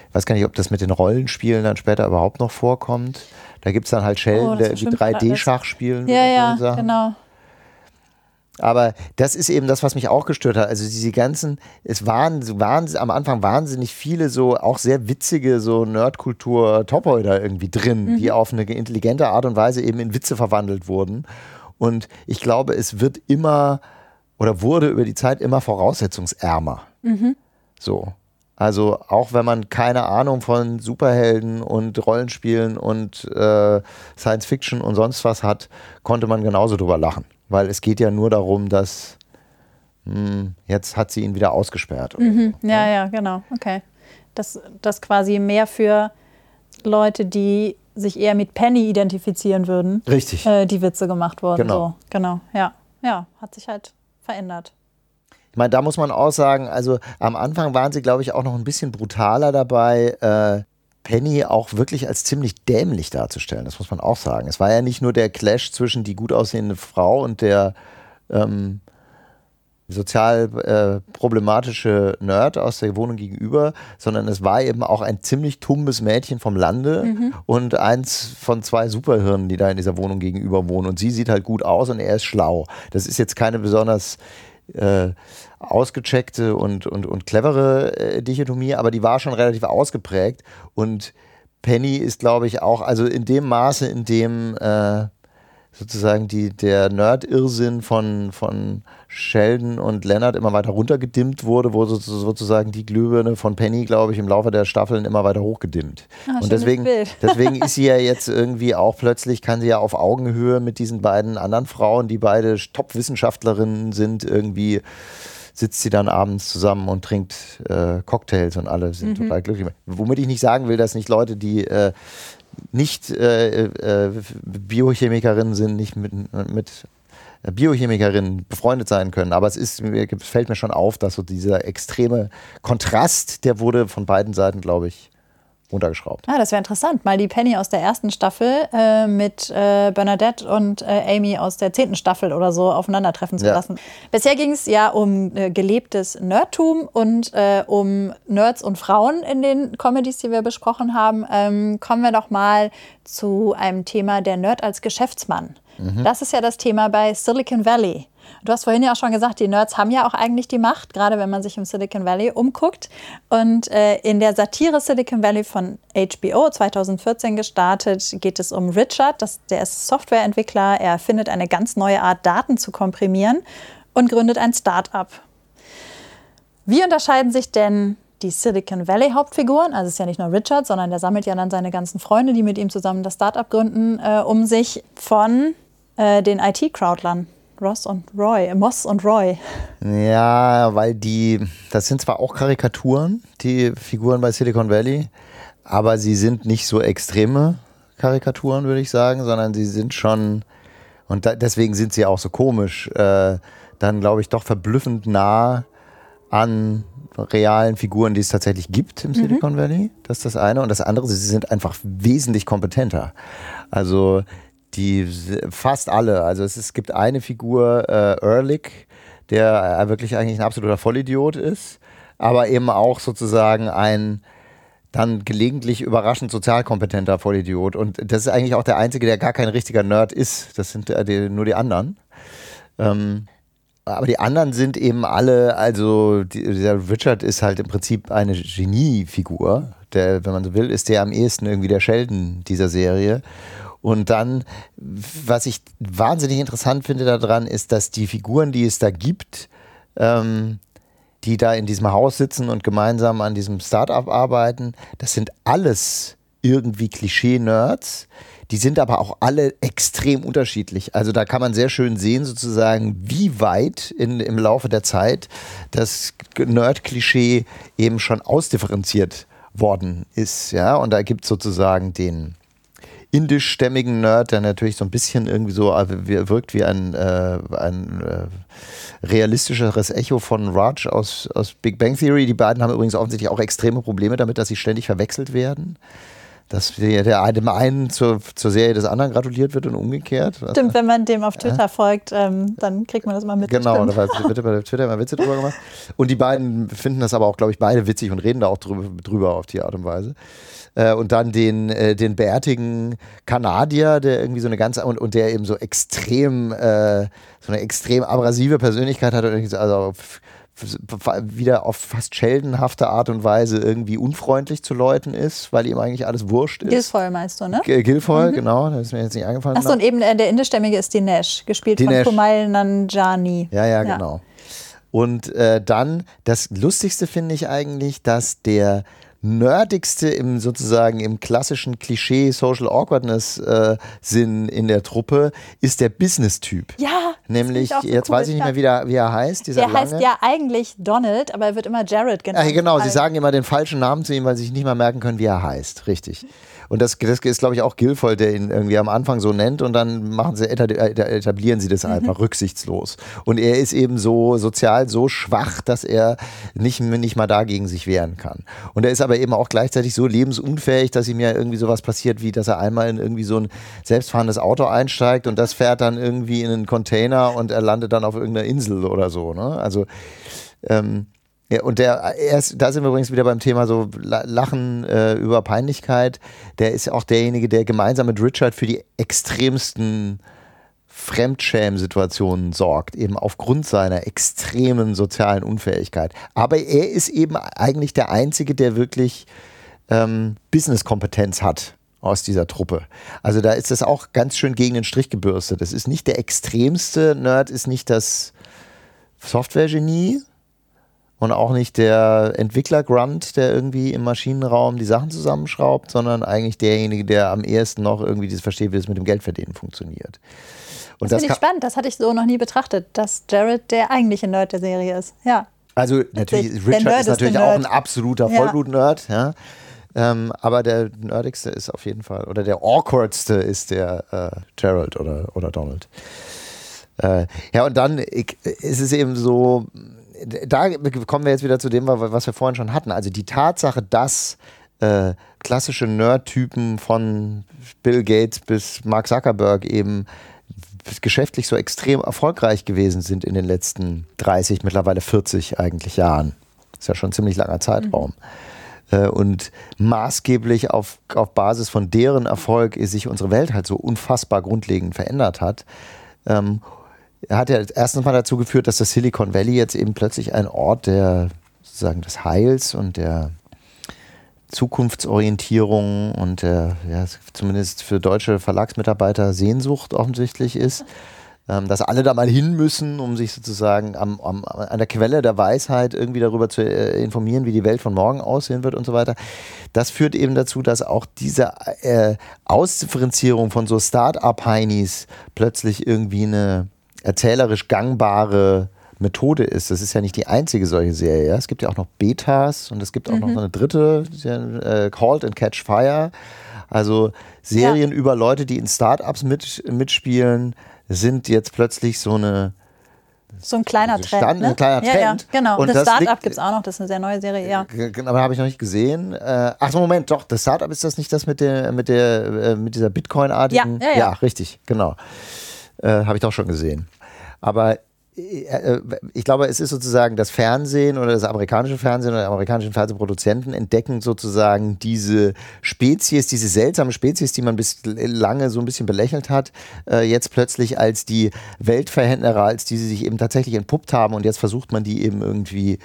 ich weiß gar nicht, ob das mit den Rollenspielen dann später überhaupt noch vorkommt. Da gibt es dann halt Sheldon, oh, die 3D-Schach spielen. Ja, ja, genau. Aber das ist eben das, was mich auch gestört hat. Also diese ganzen, es waren, waren am Anfang wahnsinnig viele so auch sehr witzige so Nerdkultur-Topoi irgendwie drin, mhm. die auf eine intelligente Art und Weise eben in Witze verwandelt wurden. Und ich glaube, es wird immer oder wurde über die Zeit immer voraussetzungsärmer. Mhm. So. Also auch wenn man keine Ahnung von Superhelden und Rollenspielen und äh, Science Fiction und sonst was hat, konnte man genauso drüber lachen weil es geht ja nur darum, dass mh, hm, jetzt hat sie ihn wieder ausgesperrt. Mhm. So. Ja, ja, genau. Okay. Das, das quasi mehr für Leute, die sich eher mit Penny identifizieren würden. Richtig. Äh, die Witze gemacht wurden. Genau. So. Genau. Ja. Ja, hat sich halt verändert. Ich meine, da muss man auch sagen, also am Anfang waren sie, glaube ich, auch noch ein bisschen brutaler dabei, äh, Penny auch wirklich als ziemlich dämlich darzustellen. Das muss man auch sagen. Es war ja nicht nur der Clash zwischen die gut aussehende Frau und der ähm, sozial äh, problematische Nerd aus der Wohnung gegenüber, sondern es war eben auch ein ziemlich tumbes Mädchen vom Lande mhm. und eins von zwei Superhirnen, die da in dieser Wohnung gegenüber wohnen. Und sie sieht halt gut aus und er ist schlau. Das ist jetzt keine besonders äh, ausgecheckte und, und, und clevere äh, Dichotomie, aber die war schon relativ ausgeprägt. Und Penny ist, glaube ich, auch, also in dem Maße, in dem äh, sozusagen die, der Nerd-Irrsinn von, von Sheldon und Leonard immer weiter runtergedimmt wurde, wurde sozusagen die Glühbirne von Penny, glaube ich, im Laufe der Staffeln immer weiter hochgedimmt. Ah, und deswegen, deswegen ist sie ja jetzt irgendwie auch plötzlich, kann sie ja auf Augenhöhe mit diesen beiden anderen Frauen, die beide Top-Wissenschaftlerinnen sind, irgendwie sitzt sie dann abends zusammen und trinkt äh, Cocktails und alle sind mhm. total glücklich. Womit ich nicht sagen will, dass nicht Leute, die äh, nicht äh, äh, Biochemikerinnen sind, nicht mit, mit Biochemikerinnen befreundet sein können. Aber es ist, es fällt mir schon auf, dass so dieser extreme Kontrast, der wurde von beiden Seiten, glaube ich, runtergeschraubt. Ah, das wäre interessant, mal die Penny aus der ersten Staffel äh, mit äh, Bernadette und äh, Amy aus der zehnten Staffel oder so aufeinandertreffen zu ja. lassen. Bisher ging es ja um äh, gelebtes Nerdtum und äh, um Nerds und Frauen in den Comedies, die wir besprochen haben. Ähm, kommen wir doch mal zu einem Thema der Nerd als Geschäftsmann. Mhm. Das ist ja das Thema bei Silicon Valley. Du hast vorhin ja auch schon gesagt, die Nerds haben ja auch eigentlich die Macht, gerade wenn man sich im Silicon Valley umguckt. Und äh, in der Satire Silicon Valley von HBO 2014 gestartet, geht es um Richard. Das, der ist Softwareentwickler. Er findet eine ganz neue Art, Daten zu komprimieren und gründet ein Start-up. Wie unterscheiden sich denn die Silicon Valley Hauptfiguren, also es ist ja nicht nur Richard, sondern der sammelt ja dann seine ganzen Freunde, die mit ihm zusammen das Start-up gründen, äh, um sich von äh, den IT-Crowdlern? Ross und Roy, Moss und Roy. Ja, weil die, das sind zwar auch Karikaturen, die Figuren bei Silicon Valley, aber sie sind nicht so extreme Karikaturen, würde ich sagen, sondern sie sind schon, und da, deswegen sind sie auch so komisch, äh, dann glaube ich doch verblüffend nah an realen Figuren, die es tatsächlich gibt im mhm. Silicon Valley. Das ist das eine. Und das andere, sie sind einfach wesentlich kompetenter. Also die fast alle. Also es, es gibt eine Figur, äh, Ehrlich, der äh, wirklich eigentlich ein absoluter Vollidiot ist, aber eben auch sozusagen ein dann gelegentlich überraschend sozialkompetenter Vollidiot. Und das ist eigentlich auch der Einzige, der gar kein richtiger Nerd ist. Das sind äh, die, nur die anderen. Ähm, aber die anderen sind eben alle, also die, dieser Richard ist halt im Prinzip eine Geniefigur. Der, wenn man so will, ist der am ehesten irgendwie der Sheldon dieser Serie. Und dann, was ich wahnsinnig interessant finde daran, ist, dass die Figuren, die es da gibt, ähm, die da in diesem Haus sitzen und gemeinsam an diesem Startup arbeiten, das sind alles irgendwie Klischee-Nerds. Die sind aber auch alle extrem unterschiedlich. Also da kann man sehr schön sehen, sozusagen, wie weit in, im Laufe der Zeit das Nerd-Klischee eben schon ausdifferenziert worden ist. Ja? Und da gibt es sozusagen den indischstämmigen Nerd, der natürlich so ein bisschen irgendwie so äh, wirkt wie ein, äh, ein äh, realistischeres Echo von Raj aus, aus Big Bang Theory. Die beiden haben übrigens offensichtlich auch extreme Probleme damit, dass sie ständig verwechselt werden dass der, dem einen zur, zur Serie des anderen gratuliert wird und umgekehrt. Stimmt, wenn man dem auf Twitter ja. folgt, ähm, dann kriegt man das mal mit. Genau, da wird bei Twitter immer Witze drüber gemacht. Und die beiden finden das aber auch, glaube ich, beide witzig und reden da auch drüber, drüber auf die Art und Weise. Äh, und dann den, äh, den bärtigen Kanadier, der irgendwie so eine ganz und, und der eben so extrem, äh, so eine extrem abrasive Persönlichkeit hat und so, also wieder auf fast scheldenhafte Art und Weise irgendwie unfreundlich zu Leuten ist, weil ihm eigentlich alles wurscht ist. Gilfoyle meinst du, ne? G Gilfoyle, mhm. genau, das ist mir jetzt nicht eingefallen. Achso, und eben äh, der indischstämmige ist Dinesh, gespielt Dinesh. von Kumail Nanjani. Ja, ja, genau. Ja. Und äh, dann, das Lustigste finde ich eigentlich, dass der nerdigste im sozusagen im klassischen Klischee Social Awkwardness äh, Sinn in der Truppe ist der Business-Typ. Ja. Nämlich, so jetzt cool, weiß ich nicht mehr, wie der, wie er heißt. Dieser Der heißt lange. ja eigentlich Donald, aber er wird immer Jared genannt. Ach, genau, sie sagen immer den falschen Namen zu ihm, weil sie sich nicht mal merken können, wie er heißt. Richtig. Und das, das ist, glaube ich, auch Guilfoyle, der ihn irgendwie am Anfang so nennt und dann machen sie, eta- etablieren sie das Mhm. einfach rücksichtslos. Und er ist eben so sozial so schwach, dass er nicht, nicht mal dagegen sich wehren kann. Und er ist aber eben auch gleichzeitig so lebensunfähig, dass ihm ja irgendwie sowas passiert, wie dass er einmal in irgendwie so ein selbstfahrendes Auto einsteigt und das fährt dann irgendwie in einen Container und er landet dann auf irgendeiner Insel oder so. Ne? Also ähm, ja, und der, er ist, da sind wir übrigens wieder beim Thema so La- Lachen äh, über Peinlichkeit. Der ist auch derjenige, der gemeinsam mit Richard für die extremsten Fremdschämen-Situationen sorgt, eben aufgrund seiner extremen sozialen Unfähigkeit. Aber er ist eben eigentlich der Einzige, der wirklich ähm, Business-Kompetenz hat aus dieser Truppe. Also da ist das auch ganz schön gegen den Strich gebürstet. Das ist nicht der extremste Nerd, ist nicht das Software-Genie, und auch nicht der Entwickler Grunt, der irgendwie im Maschinenraum die Sachen zusammenschraubt, sondern eigentlich derjenige, der am ehesten noch irgendwie das versteht, wie das mit dem Geldverdienen funktioniert. Und Das finde ich spannend, das hatte ich so noch nie betrachtet, dass Jared der eigentliche Nerd der Serie ist. Ja. also natürlich, Der Richard Nerd ist ist natürlich der auch ein absoluter. Vollblut-Nerd, ja. Ähm, aber der nerdigste ist auf jeden Fall, oder der awkwardste ist der äh, Gerald oder, oder Donald. Äh, ja, und dann ich, ist es eben so, da kommen wir jetzt wieder zu dem, was wir vorhin schon hatten. Also die Tatsache, dass äh, klassische Nerd-Typen von Bill Gates bis Mark Zuckerberg eben geschäftlich so extrem erfolgreich gewesen sind in den letzten 30, mittlerweile 40 eigentlich Jahren. Ist ja schon ein ziemlich langer Zeitraum. Äh, Und maßgeblich auf, auf Basis von deren Erfolg sich unsere Welt halt so unfassbar grundlegend verändert hat. Ähm, hat ja erstens mal dazu geführt, dass das Silicon Valley jetzt eben plötzlich ein Ort der sozusagen des Heils und der Zukunftsorientierung und der, ja, zumindest für deutsche Verlagsmitarbeiter Sehnsucht offensichtlich ist. Ähm, dass alle da mal hin müssen, um sich sozusagen am, am, an der Quelle der Weisheit irgendwie darüber zu äh, informieren, wie die Welt von morgen aussehen wird und so weiter. Das führt eben dazu, dass auch diese äh, Ausdifferenzierung von so Start-up-Heinis plötzlich irgendwie eine erzählerisch gangbare Methode ist. Das ist ja nicht die einzige solche Serie. Ja? Es gibt ja auch noch Betas und es gibt auch noch so eine dritte, äh, Called and Catch Fire. Also Serien über Leute, die in Startups mit, mitspielen, sind jetzt plötzlich so eine So ein kleiner Trend. Stand- ne? ein kleiner Ja, ja, Trend. genau. Und das, das Startup gibt es auch noch, das ist eine sehr neue Serie, ja. G- g- Aber habe ich noch nicht gesehen. Äh, ach so, Moment, doch, das Startup ist das nicht das mit der, mit der, äh, mit dieser Bitcoin-artigen? Ja, ja, ja. richtig, genau. Äh, habe ich doch schon gesehen. Aber äh, äh, ich glaube, es ist sozusagen das Fernsehen oder das amerikanische Fernsehen oder die amerikanischen Fernsehproduzenten entdecken sozusagen diese Spezies, diese seltsame Spezies, die man bis lange so ein bisschen belächelt hat, äh, jetzt plötzlich als die Weltverhältnisse, als die sie sich eben tatsächlich entpuppt haben und jetzt versucht man die eben irgendwie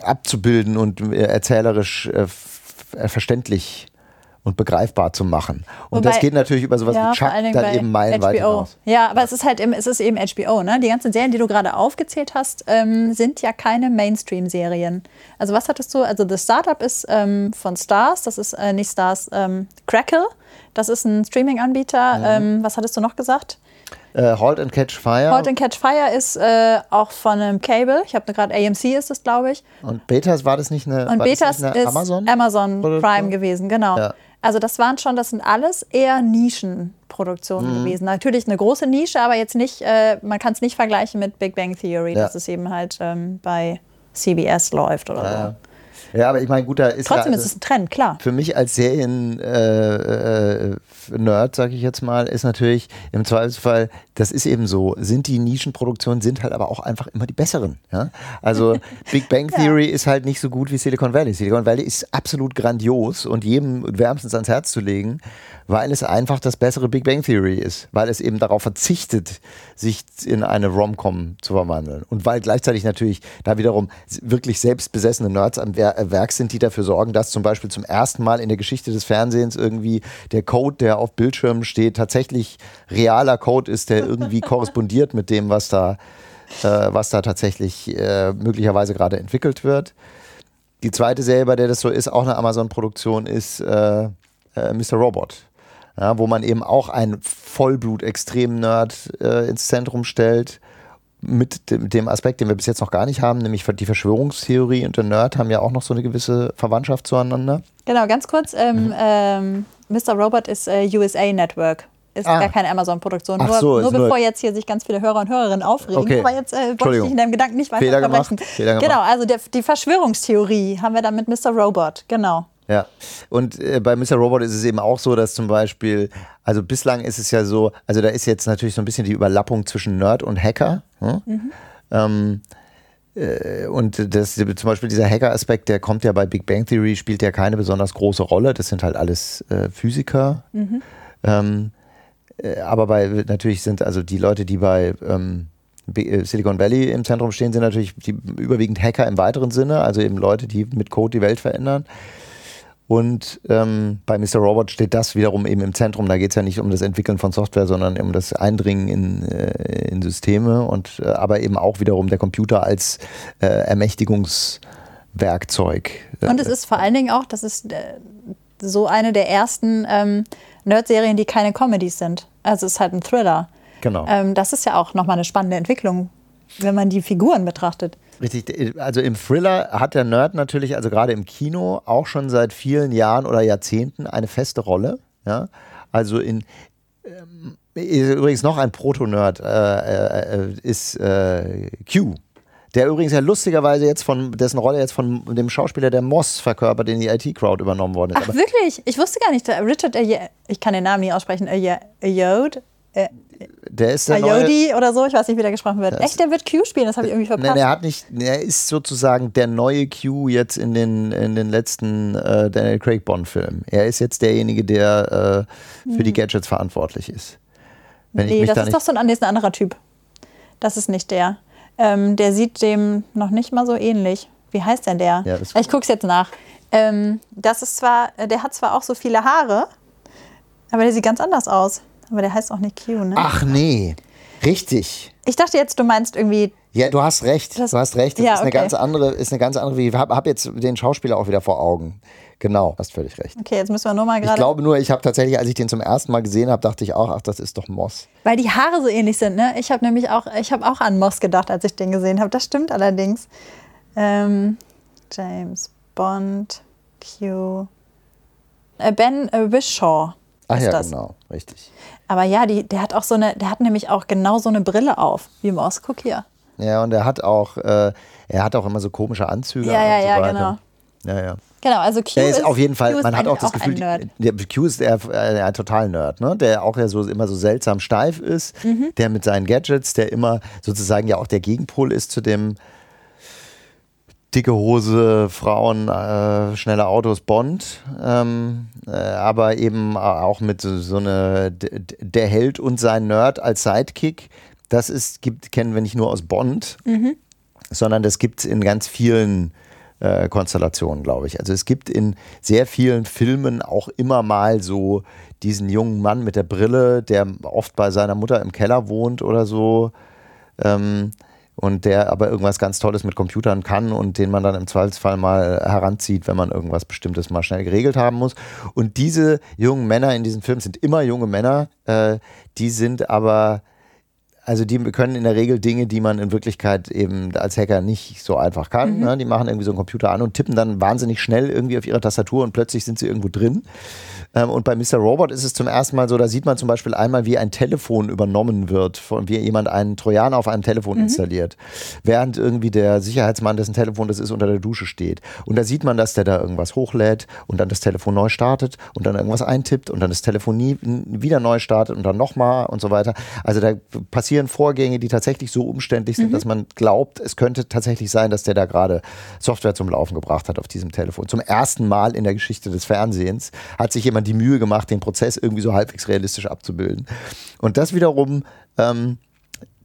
abzubilden und äh, erzählerisch äh, äh, verständlich und begreifbar zu machen. Und Wobei- das geht natürlich über sowas ja, wie Chuck dann eben meilenweit HBO. hinaus. Ja, aber es ist halt eben, es ist eben HBO, ne? Die ganzen Serien, die du gerade aufgezählt hast, ähm, sind ja keine Mainstream-Serien. Also was hattest du? Also The Startup ist ähm, von Stars, das ist äh, nicht Stars, ähm, Crackle. Das ist ein Streaming-Anbieter. Ähm, was hattest du noch gesagt? Äh, halt and Catch Fire Halt and Catch Fire ist äh, auch von einem Cable. Ich habe gerade AMC ist es, glaube ich. und Betas war das nicht eine, Und das Betas nicht eine ist Amazon? Amazon? Prime gewesen, genau. Ja. Also das waren schon, das sind alles eher Nischenproduktionen Mhm. gewesen. Natürlich eine große Nische, aber jetzt nicht, äh, man kann es nicht vergleichen mit Big Bang Theory, Ja. dass es eben halt ähm, bei CBS läuft oder Ja, so. Ja, aber ich meine, gut, da ist Trotzdem ja, ist es ein Trend, klar. für mich als Serien-Nerd, äh, äh, Nerd, sag ich jetzt mal, ist natürlich im Zweifelsfall, das ist eben so, sind die Nischenproduktionen, sind halt aber auch einfach immer die besseren. Ja? Also Big Bang Theory ist halt nicht so gut wie Silicon Valley. Silicon Valley ist absolut grandios und jedem wärmstens ans Herz zu legen, weil es einfach das bessere Big Bang Theory ist, weil es eben darauf verzichtet, sich in eine Rom-Com zu verwandeln und weil gleichzeitig natürlich da wiederum wirklich selbstbesessene Nerds am äh, Werk sind, die dafür sorgen, dass zum Beispiel zum ersten Mal in der Geschichte des Fernsehens irgendwie der Code, der auf Bildschirmen steht, tatsächlich realer Code ist, der irgendwie korrespondiert mit dem, was da, äh, was da tatsächlich äh, möglicherweise gerade entwickelt wird. Die zweite Serie, bei der das so ist, auch eine Amazon-Produktion, ist äh, äh, Mr. Robot. Ja, wo man eben auch einen Vollblut-Extrem-Nerd äh, ins Zentrum stellt. Mit dem, Aspekt, den wir bis jetzt noch gar nicht haben, nämlich die Verschwörungstheorie und der Nerd haben ja auch noch so eine gewisse Verwandtschaft zueinander. Genau, ganz kurz. Ähm, Mhm. ähm, Mr. Robot ist äh, USA Network. Ist Ah. gar keine Amazon-Produktion. Nur, so, nur ist nur- bevor jetzt hier sich ganz viele Hörer und Hörerinnen aufregen. Okay. Aber jetzt äh, wollte ich dich in deinem Gedanken nicht weiter Fehler gemacht. unterbrechen. Fehler gemacht. Genau, also der, die Verschwörungstheorie haben wir dann mit Mr. Robot. Genau. Ja, und äh, bei Mr. Robot ist es eben auch so, dass zum Beispiel, also bislang ist es ja so, also da ist jetzt natürlich so ein bisschen die Überlappung zwischen Nerd und Hacker. Hm? Ähm, äh, und das, zum Beispiel dieser Hacker-Aspekt, der kommt ja bei Big Bang Theory, spielt ja keine besonders große Rolle. Das sind halt alles äh, Physiker. Ähm, äh, aber bei, natürlich sind also die Leute, die bei ähm, äh, Silicon Valley im Zentrum stehen, sind natürlich die überwiegend Hacker im weiteren Sinne, also eben Leute, die mit Code die Welt verändern. Und ähm, bei Mr. Robot steht das wiederum eben im Zentrum. Da geht es ja nicht um das Entwickeln von Software, sondern um das Eindringen in, äh, in Systeme und äh, aber eben auch wiederum der Computer als äh, Ermächtigungswerkzeug. Und es ist vor allen Dingen auch, das ist äh, so eine der ersten ähm, Nerd-Serien, die keine Comedies sind. Also es ist halt ein Thriller. Genau. Ähm, das ist ja auch nochmal eine spannende Entwicklung, wenn man die Figuren betrachtet. Richtig, also im Thriller hat der Nerd natürlich, also gerade im Kino, auch schon seit vielen Jahren oder Jahrzehnten eine feste Rolle. Ja? Also in ähm, übrigens noch ein Proto-Nerd äh, äh, ist äh, Q. Der übrigens ja lustigerweise jetzt von, dessen Rolle jetzt von dem Schauspieler der Moss verkörpert, in die IT-Crowd übernommen worden ist. Ach, wirklich? Ich wusste gar nicht. Richard, ich kann den Namen nie aussprechen, Ayo- Ayode, äh, der ist der neue, Ayodi oder so, ich weiß nicht, wie der gesprochen wird. Echt, der wird Q spielen, das habe ich irgendwie Nein, verpasst. er hat nicht, er ist sozusagen der neue Q jetzt in den, in den letzten äh, Daniel Craig Bond-Filmen. Er ist jetzt derjenige, der äh, für die Gadgets verantwortlich ist. Wenn Hm. nee, das da ist doch so ein, nee, ein anderer Typ. Das ist nicht der. Ähm, der sieht dem noch nicht mal so ähnlich. Wie heißt denn der? Ja, ich gucke es jetzt nach. Ähm, das ist zwar, der hat zwar auch so viele Haare, aber der sieht ganz anders aus. Aber der heißt auch nicht Q, ne? Ach nee, richtig. Ich dachte jetzt, du meinst irgendwie, Ja, du hast recht. Das- du hast recht. Das ja, ist eine okay. ganz andere, ist eine ganz andere. Ich habe hab jetzt den Schauspieler auch wieder vor Augen. Genau, hast völlig recht. okay, jetzt müssen wir nur mal Ich gerade, glaube nur, ich habe tatsächlich, als ich den zum ersten Mal gesehen habe, dachte ich auch, ach, das ist doch Moss. weil die Haare so ähnlich sind, ne? Ich habe nämlich auch, ich habe auch an Moss gedacht, als ich den gesehen habe. Das stimmt allerdings. Ähm, James Bond, Q, äh, Ben äh, Wishaw. Ach ja, das. genau, richtig. Aber ja, die, der hat auch so eine, der hat nämlich auch genau so eine Brille auf, wie Moss. Guck hier. Ja, und er hat auch, äh, er hat auch immer so komische Anzüge. Ja, ja, und so ja, weiter. genau. Ja, ja. Genau, also Q Er ist auf jeden Fall, ist man hat auch das eigentlich Gefühl, ein Nerd. der Q ist der, äh, der total Nerd, ne? der auch ja so immer so seltsam steif ist, Mhm. der mit seinen Gadgets, der immer sozusagen ja auch der Gegenpol ist zu dem dicke Hose, Frauen, äh, schnelle Autos, Bond, ähm, äh, aber eben auch mit so, so eine der Held und sein Nerd als Sidekick. Das ist gibt kennen wir nicht nur aus Bond, Mhm. sondern das gibt es in ganz vielen äh, Konstellationen, glaube ich. Also es gibt in sehr vielen Filmen auch immer mal so diesen jungen Mann mit der Brille, der oft bei seiner Mutter im Keller wohnt oder so. Ähm, und der aber irgendwas ganz Tolles mit Computern kann und den man dann im Zweifelsfall mal heranzieht, wenn man irgendwas Bestimmtes mal schnell geregelt haben muss. Und diese jungen Männer in diesem Film sind immer junge Männer, äh, die sind aber also die können in der Regel Dinge, die man in Wirklichkeit eben als Hacker nicht so einfach kann. Ne? Die machen irgendwie so einen Computer an und tippen dann wahnsinnig schnell irgendwie auf ihrer Tastatur und plötzlich sind sie irgendwo drin. Ähm, und bei Mr. Robot ist es zum ersten Mal so, da sieht man zum Beispiel einmal, wie ein Telefon übernommen wird, von wie jemand einen Trojaner auf einem Telefon installiert, während irgendwie der Sicherheitsmann, dessen Telefon das ist, unter der Dusche steht. Und da sieht man, dass der da irgendwas hochlädt und dann das Telefon neu startet und dann irgendwas eintippt und dann das Telefon nie wieder neu startet und dann nochmal und so weiter. Also da passieren Vorgänge, die tatsächlich so umständlich sind, dass man glaubt, es könnte tatsächlich sein, dass der da gerade Software zum Laufen gebracht hat auf diesem Telefon. Zum ersten Mal in der Geschichte des Fernsehens hat sich jemand die Mühe gemacht, den Prozess irgendwie so halbwegs realistisch abzubilden. Und das wiederum ähm,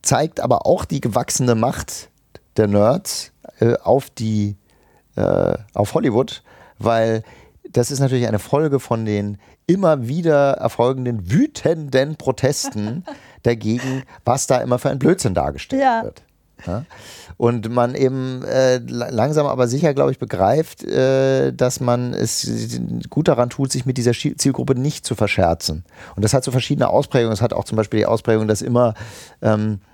zeigt aber auch die gewachsene Macht der Nerds äh, auf die äh, auf Hollywood, weil das ist natürlich eine Folge von den immer wieder erfolgenden wütenden Protesten dagegen, was da immer für ein Blödsinn dargestellt Ja. wird. Ja? Und man eben äh, langsam aber sicher, glaube ich, begreift, äh, dass man es gut daran tut, sich mit dieser Zielgruppe nicht zu verscherzen. Und das hat so verschiedene Ausprägungen. Es hat auch zum Beispiel die Ausprägung, dass immer ähm, äh,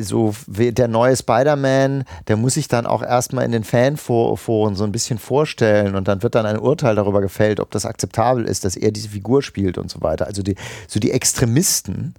so der neue Spider-Man, der muss sich dann auch erstmal in den Fanforen so ein bisschen vorstellen und dann wird dann ein Urteil darüber gefällt, ob das akzeptabel ist, dass er diese Figur spielt und so weiter. Also die, so die Extremisten,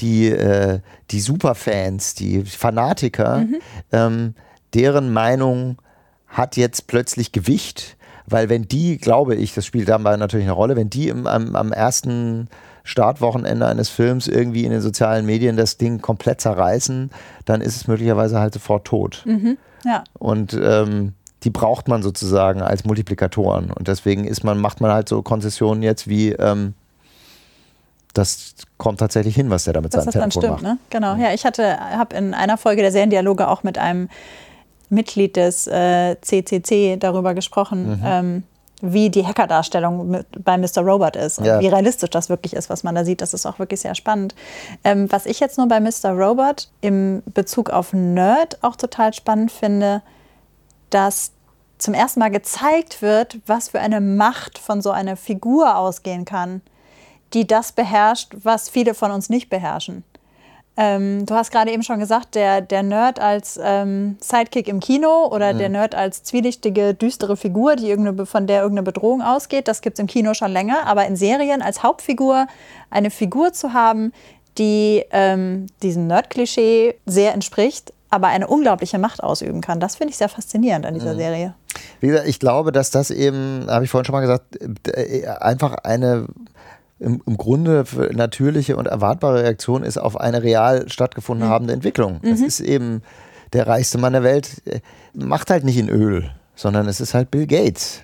die, äh, die Superfans, die Fanatiker, mhm. ähm, deren Meinung hat jetzt plötzlich Gewicht, weil wenn die, glaube ich, das spielt dabei natürlich eine Rolle, wenn die im, am, am ersten Startwochenende eines Films irgendwie in den sozialen Medien das Ding komplett zerreißen, dann ist es möglicherweise halt sofort tot. Mhm. Ja. Und ähm, die braucht man sozusagen als Multiplikatoren. Und deswegen ist man, macht man halt so Konzessionen jetzt wie, ähm, das kommt tatsächlich hin, was der da mit seinem Telefon stimmt, macht. Ne? Genau. Ja, ich hatte, habe in einer Folge der Seriendialoge auch mit einem Mitglied des äh, CCC darüber gesprochen. Mhm. Ähm, wie die Hackerdarstellung bei Mr. Robot ist und ja. wie realistisch das wirklich ist, was man da sieht. Das ist auch wirklich sehr spannend. Ähm, was ich jetzt nur bei Mr. Robot im Bezug auf Nerd auch total spannend finde, dass zum ersten Mal gezeigt wird, was für eine Macht von so einer Figur ausgehen kann, die das beherrscht, was viele von uns nicht beherrschen. Ähm, du hast gerade eben schon gesagt, der, der Nerd als ähm, Sidekick im Kino oder mhm. der Nerd als zwielichtige, düstere Figur, die von der irgendeine Bedrohung ausgeht, das gibt es im Kino schon länger. Aber in Serien als Hauptfigur eine Figur zu haben, die ähm, diesem Nerd-Klischee sehr entspricht, aber eine unglaubliche Macht ausüben kann, das finde ich sehr faszinierend an dieser mhm. Serie. Wie gesagt, ich glaube, dass das eben, habe ich vorhin schon mal gesagt, äh, einfach eine im, im Grunde natürliche und erwartbare Reaktion ist auf eine real stattgefunden mhm. habende Entwicklung. Mhm. Das ist eben der reichste Mann der Welt, äh, macht halt nicht in Öl, sondern es ist halt Bill Gates.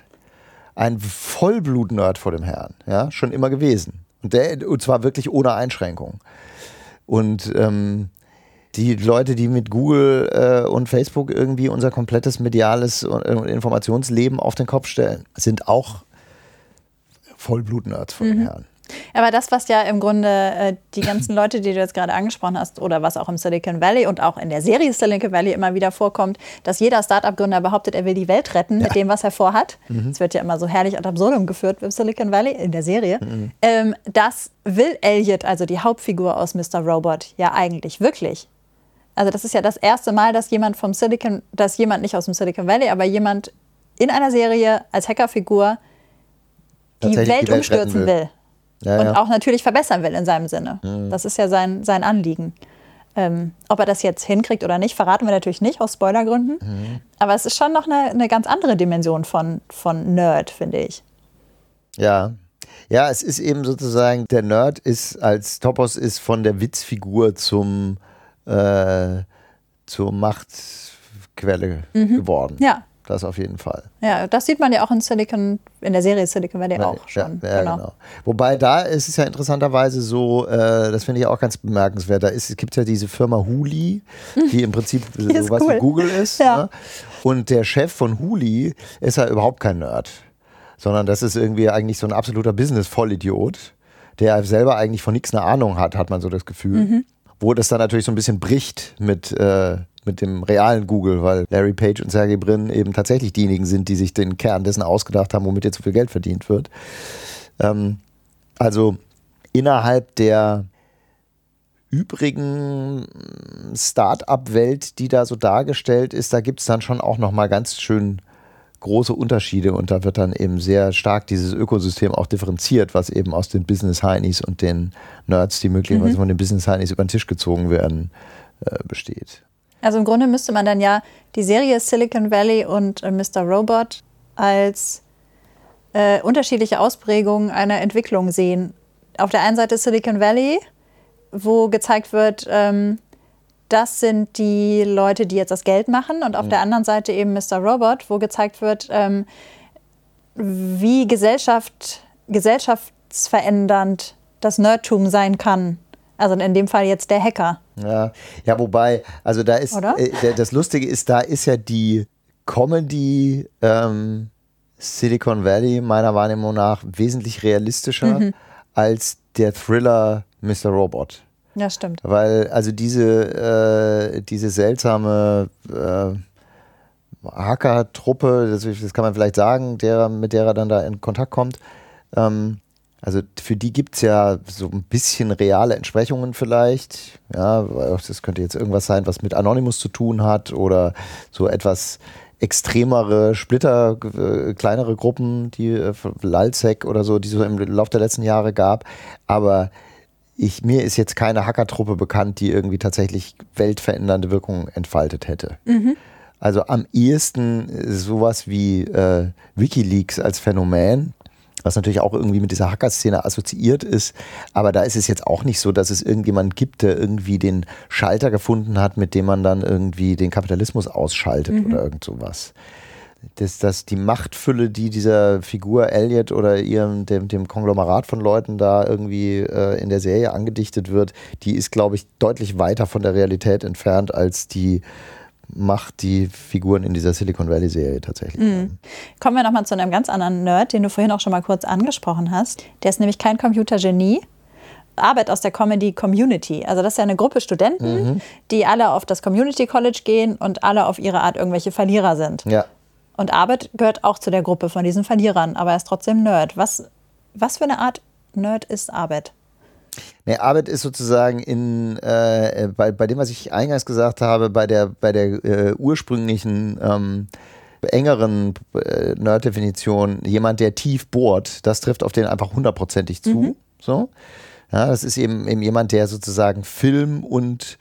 Ein Vollblut-Nerd vor dem Herrn, ja, schon immer gewesen. Und, der, und zwar wirklich ohne Einschränkung. Und ähm, die Leute, die mit Google äh, und Facebook irgendwie unser komplettes mediales äh, Informationsleben auf den Kopf stellen, sind auch Vollblut-Nerds vor mhm. dem Herrn. Aber das, was ja im Grunde äh, die ganzen Leute, die du jetzt gerade angesprochen hast, oder was auch im Silicon Valley und auch in der Serie Silicon Valley immer wieder vorkommt, dass jeder Startup-Gründer behauptet, er will die Welt retten ja. mit dem, was er vorhat. Es mhm. wird ja immer so herrlich ad absurdum geführt im Silicon Valley, in der Serie. Mhm. Ähm, das will Elliot, also die Hauptfigur aus Mr. Robot, ja eigentlich wirklich. Also das ist ja das erste Mal, dass jemand vom Silicon, dass jemand nicht aus dem Silicon Valley, aber jemand in einer Serie als Hackerfigur die Welt, die Welt umstürzen will. will. Ja, und ja. auch natürlich verbessern will in seinem Sinne. Mhm. Das ist ja sein, sein Anliegen. Ähm, ob er das jetzt hinkriegt oder nicht, verraten wir natürlich nicht aus Spoilergründen. Mhm. Aber es ist schon noch eine, eine ganz andere Dimension von, von Nerd, finde ich. Ja. Ja, es ist eben sozusagen, der Nerd ist als Topos ist von der Witzfigur zum äh, zur Machtquelle mhm. geworden. Ja. Das auf jeden Fall. Ja, das sieht man ja auch in Silicon, in der Serie Silicon Valley auch schon. Ja, ja genau. genau. Wobei da ist es ja interessanterweise so, äh, das finde ich auch ganz bemerkenswert. Da ist, es gibt ja diese Firma Huli, die im Prinzip sowas cool. wie Google ist. Ja. Ne? Und der Chef von Huli ist ja überhaupt kein Nerd, sondern das ist irgendwie eigentlich so ein absoluter Business-Vollidiot, der selber eigentlich von nichts eine Ahnung hat, hat man so das Gefühl. Mhm. Wo das dann natürlich so ein bisschen bricht mit äh, mit dem realen Google, weil Larry Page und Sergey Brin eben tatsächlich diejenigen sind, die sich den Kern dessen ausgedacht haben, womit jetzt so viel Geld verdient wird. Ähm, also innerhalb der übrigen Start-up-Welt, die da so dargestellt ist, da gibt es dann schon auch nochmal ganz schön große Unterschiede und da wird dann eben sehr stark dieses Ökosystem auch differenziert, was eben aus den Business Heinis und den Nerds, die möglicherweise mhm. von den Business Heinis über den Tisch gezogen werden, äh, besteht. Also im Grunde müsste man dann ja die Serie Silicon Valley und äh, Mr. Robot als äh, unterschiedliche Ausprägungen einer Entwicklung sehen. Auf der einen Seite Silicon Valley, wo gezeigt wird, ähm, das sind die Leute, die jetzt das Geld machen. Und auf mhm. der anderen Seite eben Mr. Robot, wo gezeigt wird, ähm, wie Gesellschaft, gesellschaftsverändernd das Nerdtum sein kann. Also in dem Fall jetzt der Hacker. Ja, ja wobei, also da ist, äh, das Lustige ist, da ist ja die Comedy ähm, Silicon Valley meiner Wahrnehmung nach wesentlich realistischer mhm. als der Thriller Mr. Robot. Ja, stimmt. Weil, also diese, äh, diese seltsame äh, Hacker-Truppe, das, das, kann man vielleicht sagen, der, mit der er dann da in Kontakt kommt, ähm, also für die gibt es ja so ein bisschen reale Entsprechungen vielleicht. Ja, das könnte jetzt irgendwas sein, was mit Anonymous zu tun hat oder so etwas extremere Splitter, äh, kleinere Gruppen, die äh, Lalsec oder so, die so im Laufe der letzten Jahre gab. Aber ich, mir ist jetzt keine Hackertruppe bekannt, die irgendwie tatsächlich weltverändernde Wirkungen entfaltet hätte. Mhm. Also am ehesten sowas wie äh, Wikileaks als Phänomen, was natürlich auch irgendwie mit dieser Hacker-Szene assoziiert ist. Aber da ist es jetzt auch nicht so, dass es irgendjemanden gibt, der irgendwie den Schalter gefunden hat, mit dem man dann irgendwie den Kapitalismus ausschaltet mhm. oder irgend sowas. Das, das, die Machtfülle, die dieser Figur Elliot oder ihrem, dem, dem Konglomerat von Leuten da irgendwie äh, in der Serie angedichtet wird, die ist, glaube ich, deutlich weiter von der Realität entfernt als die macht die Figuren in dieser Silicon Valley Serie tatsächlich. Mhm. Kommen wir nochmal zu einem ganz anderen Nerd, den du vorhin auch schon mal kurz angesprochen hast. Der ist nämlich kein Computergenie. Arbeit aus der Comedy Community. Also das ist ja eine Gruppe Studenten, mhm. die alle auf das Community College gehen und alle auf ihre Art irgendwelche Verlierer sind. Ja. Und Arbeit gehört auch zu der Gruppe von diesen Verlierern, aber er ist trotzdem Nerd. Was, was für eine Art Nerd ist Arbeit? Nee, Arbeit ist sozusagen in, äh, bei, bei dem, was ich eingangs gesagt habe, bei der, bei der äh, ursprünglichen ähm, engeren äh, Nerd-Definition, jemand, der tief bohrt, das trifft auf den einfach hundertprozentig zu. Mhm. So. Ja, das ist eben, eben jemand, der sozusagen Film und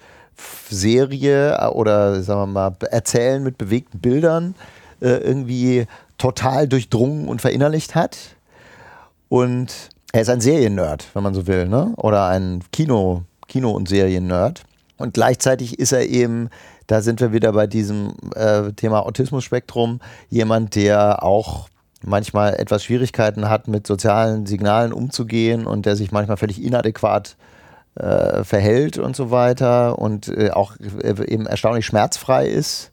Serie äh, oder sagen wir mal Erzählen mit bewegten Bildern äh, irgendwie total durchdrungen und verinnerlicht hat. Und er ist ein Seriennerd, wenn man so will, ne? Oder ein Kino, Kino- und Seriennerd. Und gleichzeitig ist er eben, da sind wir wieder bei diesem äh, Thema Autismus-Spektrum, jemand, der auch manchmal etwas Schwierigkeiten hat, mit sozialen Signalen umzugehen und der sich manchmal völlig inadäquat äh, verhält und so weiter und äh, auch äh, eben erstaunlich schmerzfrei ist.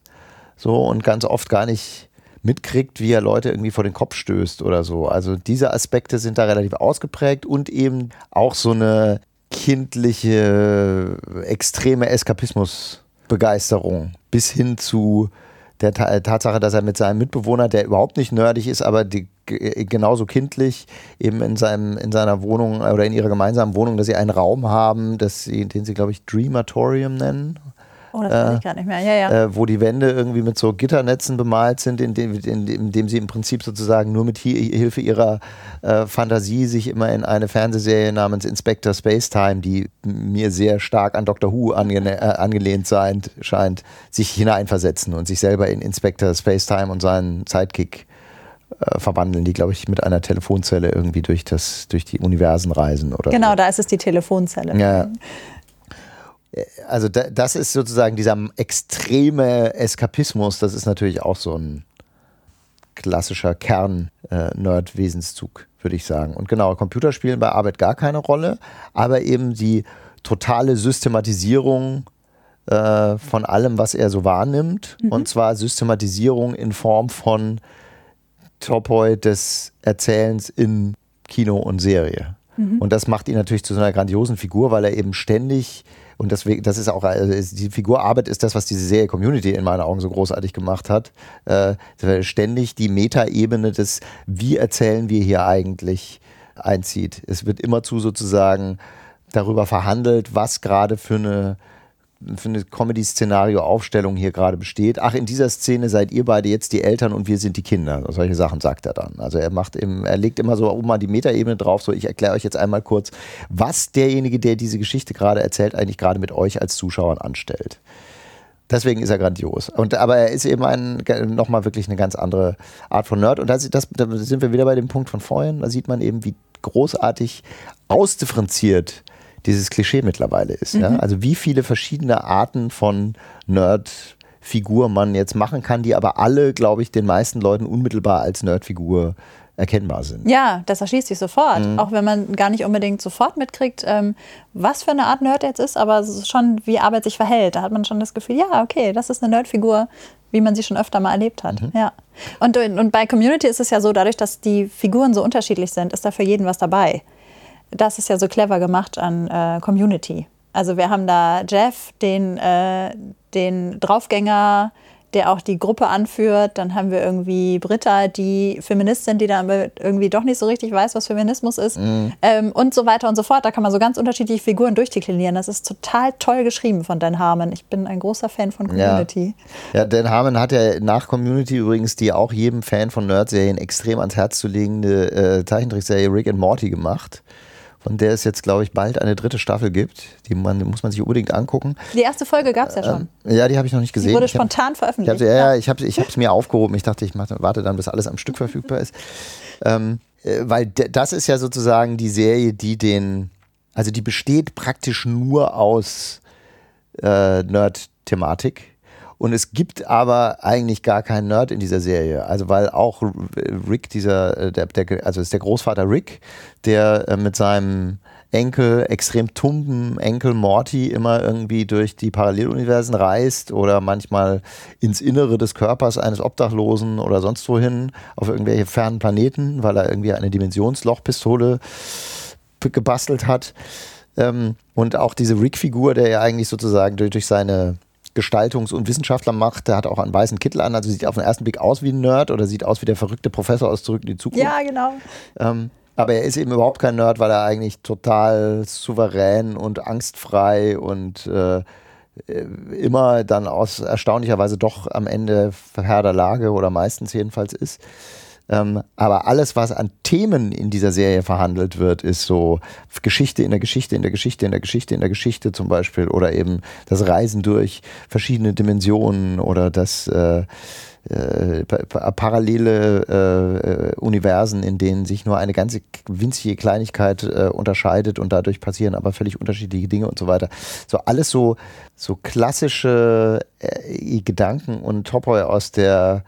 So und ganz oft gar nicht mitkriegt, wie er Leute irgendwie vor den Kopf stößt oder so. Also diese Aspekte sind da relativ ausgeprägt und eben auch so eine kindliche, extreme Eskapismusbegeisterung bis hin zu der Tatsache, dass er mit seinem Mitbewohner, der überhaupt nicht nerdig ist, aber die, genauso kindlich, eben in, seinem, in seiner Wohnung oder in ihrer gemeinsamen Wohnung, dass sie einen Raum haben, dass sie, den sie, glaube ich, Dreamatorium nennen Oh, das weiß ich gar nicht mehr. Ja, ja. Äh, wo die Wände irgendwie mit so Gitternetzen bemalt sind, in dem, in, in dem sie im Prinzip sozusagen nur mit Hilfe ihrer äh, Fantasie sich immer in eine Fernsehserie namens Inspector Spacetime, die mir sehr stark an Doctor Who ange äh, angelehnt sein, scheint, sich hineinversetzen und sich selber in Inspector Spacetime und seinen Sidekick äh, verwandeln, die, glaube ich, mit einer Telefonzelle irgendwie durch, das, durch die Universen reisen. Oder genau, so. da ist es die Telefonzelle. Ja also da, das ist sozusagen dieser extreme Eskapismus, das ist natürlich auch so ein klassischer Kern-Nerd-Wesenszug, würde ich sagen. Und genau, Computer spielen bei Arbeit gar keine Rolle, aber eben die totale Systematisierung äh, von allem, was er so wahrnimmt. Mhm. Und zwar Systematisierung in Form von Topoi des Erzählens in Kino und Serie. Mhm. Und das macht ihn natürlich zu so einer grandiosen Figur, weil er eben ständig und deswegen, das ist auch, also die Figurarbeit ist das, was diese Serie Community in meinen Augen so großartig gemacht hat. Äh, ständig die Metaebene des, wie erzählen wir hier eigentlich einzieht. Es wird immerzu sozusagen darüber verhandelt, was gerade für eine für eine Comedy-Szenario-Aufstellung hier gerade besteht. Ach, in dieser Szene seid ihr beide jetzt die Eltern und wir sind die Kinder. Solche Sachen sagt er dann. Also er macht im, er legt immer so oben mal die Metaebene drauf. So, ich erkläre euch jetzt einmal kurz, was derjenige, der diese Geschichte gerade erzählt, eigentlich gerade mit euch als Zuschauern anstellt. Deswegen ist er grandios. Und, aber er ist eben ein, nochmal wirklich eine ganz andere Art von Nerd. Und das, das, da sind wir wieder bei dem Punkt von vorhin. Da sieht man eben, wie großartig ausdifferenziert dieses Klischee mittlerweile ist. Mhm. Ja? Also wie viele verschiedene Arten von Nerd-Figur man jetzt machen kann, die aber alle, glaube ich, den meisten Leuten unmittelbar als Nerd-Figur erkennbar sind. Ja, das erschließt sich sofort. Mhm. Auch wenn man gar nicht unbedingt sofort mitkriegt, ähm, was für eine Art Nerd jetzt ist, aber schon wie Arbeit sich verhält. Da hat man schon das Gefühl, ja, okay, das ist eine Nerdfigur, wie man sie schon öfter mal erlebt hat. Mhm. Ja. Und, und bei Community ist es ja so, dadurch, dass die Figuren so unterschiedlich sind, ist da für jeden was dabei das ist ja so clever gemacht an äh, Community. Also wir haben da Jeff, den, äh, den Draufgänger, der auch die Gruppe anführt. Dann haben wir irgendwie Britta, die Feministin, die dann irgendwie doch nicht so richtig weiß, was Feminismus ist. Mhm. Ähm, und so weiter und so fort. Da kann man so ganz unterschiedliche Figuren durchdeklinieren. Das ist total toll geschrieben von Dan Harmon. Ich bin ein großer Fan von Community. Ja, ja Dan Harmon hat ja nach Community übrigens die auch jedem Fan von Nerd-Serien extrem ans Herz zu legende äh, Zeichentrickserie Rick and Morty gemacht von der es jetzt, glaube ich, bald eine dritte Staffel gibt. Die man, muss man sich unbedingt angucken. Die erste Folge gab es ja schon. Ähm, ja, die habe ich noch nicht gesehen. Die wurde spontan hab, veröffentlicht. Ich hab, ja, ja, ich habe es mir aufgehoben. Ich dachte, ich warte dann, bis alles am Stück verfügbar ist. Ähm, äh, weil das ist ja sozusagen die Serie, die den, also die besteht praktisch nur aus äh, Nerd-Thematik und es gibt aber eigentlich gar keinen Nerd in dieser Serie. Also weil auch Rick, dieser, äh, der, der, also ist der Großvater Rick, der äh, mit seinem Enkel, extrem tumben Enkel Morty immer irgendwie durch die Paralleluniversen reist oder manchmal ins Innere des Körpers eines Obdachlosen oder sonst wohin auf irgendwelche fernen Planeten, weil er irgendwie eine Dimensionslochpistole gebastelt hat. Ähm, und auch diese Rick-Figur, der ja eigentlich sozusagen durch seine Gestaltungs- und Wissenschaftler macht. Der hat auch einen weißen Kittel an, also sieht auf den ersten Blick aus wie ein Nerd oder sieht aus wie der verrückte Professor aus Zurück in die Zukunft. Ja, genau. Ähm, aber er ist eben überhaupt kein Nerd, weil er eigentlich total souverän und angstfrei und äh, immer dann aus erstaunlicherweise doch am Ende Herr der Lage oder meistens jedenfalls ist. Ähm, aber alles, was an Themen in dieser Serie verhandelt wird, ist so Geschichte in der Geschichte, in der Geschichte, in der Geschichte, in der Geschichte zum Beispiel oder eben das Reisen durch verschiedene Dimensionen oder das äh, äh, parallele äh, Universen, in denen sich nur eine ganze winzige Kleinigkeit äh, unterscheidet und dadurch passieren aber völlig unterschiedliche Dinge und so weiter. So alles so, so klassische äh, Gedanken und Topoi aus der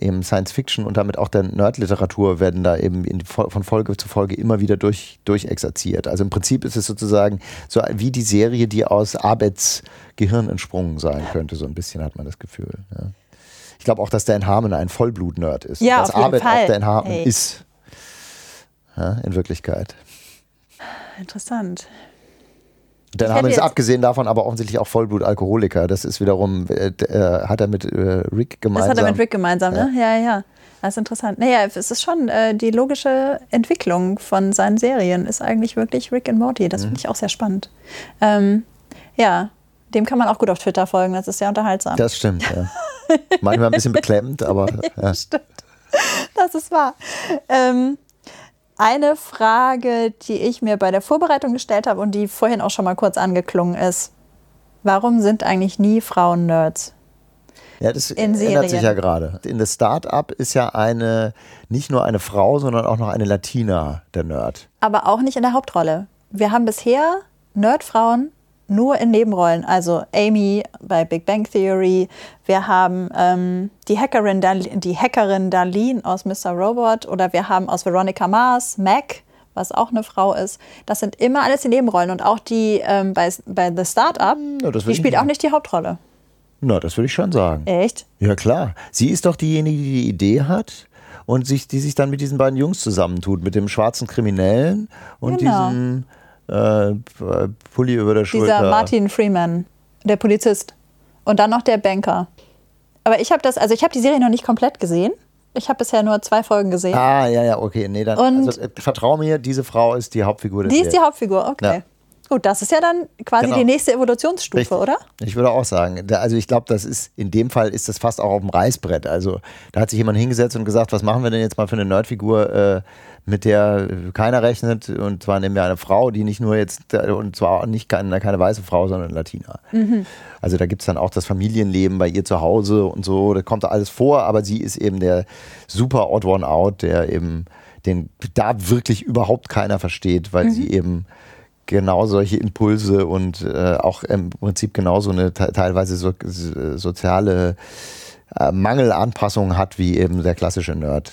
eben Science Fiction und damit auch der Nerdliteratur werden da eben in, von Folge zu Folge immer wieder durch, durchexerziert. Also im Prinzip ist es sozusagen so wie die Serie, die aus Abeds Gehirn entsprungen sein könnte, so ein bisschen hat man das Gefühl. Ja. Ich glaube auch, dass Dan Harmon ein Vollblut-Nerd ist. Ja, dass auf jeden Abed Fall. auch Dan Harmon hey. ist. Ja, in Wirklichkeit. Interessant. Dann haben wir es abgesehen davon aber offensichtlich auch Vollblut-Alkoholiker. Das ist wiederum, äh, äh, hat er mit äh, Rick gemeinsam. Das hat er mit Rick gemeinsam, ne? Ja, ja. ja. Das ist interessant. Naja, es ist schon äh, die logische Entwicklung von seinen Serien, ist eigentlich wirklich Rick and Morty. Das mhm. finde ich auch sehr spannend. Ähm, ja, dem kann man auch gut auf Twitter folgen, das ist sehr unterhaltsam. Das stimmt, ja. Manchmal ein bisschen beklemmend, aber. Ja. stimmt. Das ist wahr. Ähm, eine Frage, die ich mir bei der Vorbereitung gestellt habe und die vorhin auch schon mal kurz angeklungen ist. Warum sind eigentlich nie Frauen Nerds? Ja, das ändert sich ja gerade. In das Start-up ist ja eine, nicht nur eine Frau, sondern auch noch eine Latina, der Nerd. Aber auch nicht in der Hauptrolle. Wir haben bisher Nerdfrauen nur in Nebenrollen. Also Amy bei Big Bang Theory. Wir haben ähm, die, Hackerin die Hackerin Darlene aus Mr. Robot. Oder wir haben aus Veronica Mars Mac, was auch eine Frau ist. Das sind immer alles die Nebenrollen. Und auch die ähm, bei, bei The Startup, ja, die spielt auch nicht die Hauptrolle. Na, das würde ich schon sagen. Echt? Ja, klar. Sie ist doch diejenige, die die Idee hat und sich, die sich dann mit diesen beiden Jungs zusammentut. Mit dem schwarzen Kriminellen und genau. diesem äh, Pulli über der Schulter. Dieser Martin Freeman, der Polizist. Und dann noch der Banker. Aber ich habe das, also ich habe die Serie noch nicht komplett gesehen. Ich habe bisher nur zwei Folgen gesehen. Ah, ja, ja, okay. Nee, dann, Und also, äh, vertrau mir, diese Frau ist die Hauptfigur Die ist die Hauptfigur, okay. Ja. Gut, das ist ja dann quasi genau. die nächste Evolutionsstufe, Richtig. oder? Ich würde auch sagen. Also ich glaube, das ist in dem Fall ist das fast auch auf dem Reißbrett. Also da hat sich jemand hingesetzt und gesagt, was machen wir denn jetzt mal für eine Nerdfigur, äh, mit der keiner rechnet. Und zwar nehmen wir eine Frau, die nicht nur jetzt, und zwar nicht keine, keine weiße Frau, sondern Latina. Mhm. Also da gibt es dann auch das Familienleben bei ihr zu Hause und so. Da kommt alles vor, aber sie ist eben der super Odd One Out, der eben den da wirklich überhaupt keiner versteht, weil mhm. sie eben genau solche Impulse und äh, auch im Prinzip genauso eine teilweise so, soziale äh, Mangelanpassung hat wie eben der klassische Nerd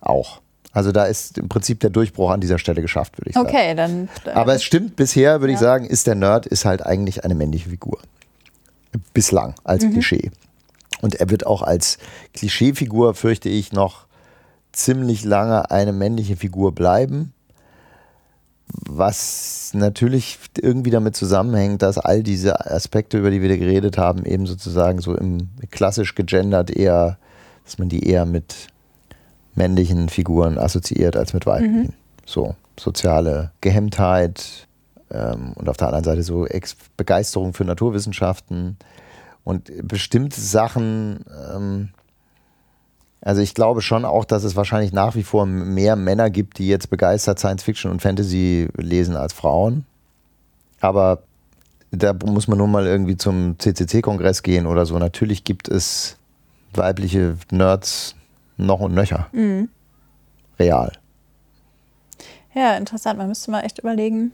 auch. Also da ist im Prinzip der Durchbruch an dieser Stelle geschafft, würde ich sagen. Okay, dann. Aber es stimmt bisher, würde ja. ich sagen, ist der Nerd ist halt eigentlich eine männliche Figur. Bislang als mhm. Klischee. Und er wird auch als Klischeefigur, fürchte ich, noch ziemlich lange eine männliche Figur bleiben was natürlich irgendwie damit zusammenhängt, dass all diese Aspekte, über die wir da geredet haben, eben sozusagen so im klassisch gegendert eher, dass man die eher mit männlichen Figuren assoziiert als mit weiblichen. Mhm. So soziale Gehemmtheit ähm, und auf der anderen Seite so Ex Begeisterung für Naturwissenschaften und bestimmte Sachen. Ähm, also ich glaube schon auch, dass es wahrscheinlich nach wie vor mehr Männer gibt, die jetzt begeistert Science Fiction und Fantasy lesen als Frauen. Aber da muss man nur mal irgendwie zum CCC-Kongress gehen oder so. Natürlich gibt es weibliche Nerds noch und nöcher. Mhm. Real. Ja, interessant. Man müsste mal echt überlegen,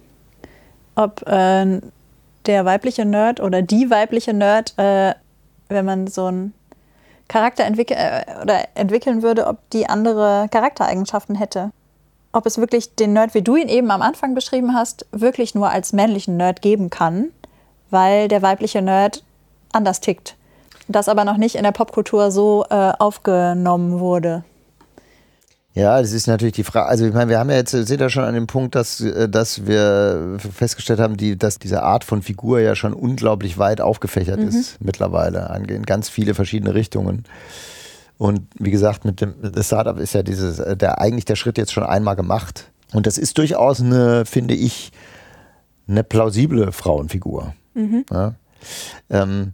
ob äh, der weibliche Nerd oder die weibliche Nerd, äh, wenn man so einen Charakter entwickel äh, oder entwickeln würde, ob die andere Charaktereigenschaften hätte. Ob es wirklich den Nerd, wie du ihn eben am Anfang beschrieben hast, wirklich nur als männlichen Nerd geben kann, weil der weibliche Nerd anders tickt. Das aber noch nicht in der Popkultur so äh, aufgenommen wurde. Ja, das ist natürlich die Frage. Also ich meine, wir haben ja jetzt, sind ja schon an dem Punkt, dass, äh, dass wir festgestellt haben, die, dass diese Art von Figur ja schon unglaublich weit aufgefächert mhm. ist mittlerweile, in ganz viele verschiedene Richtungen. Und wie gesagt, mit dem Startup ist ja dieses, äh, der eigentlich der Schritt jetzt schon einmal gemacht. Und das ist durchaus eine, finde ich, eine plausible Frauenfigur. Mhm. Ja? Ähm,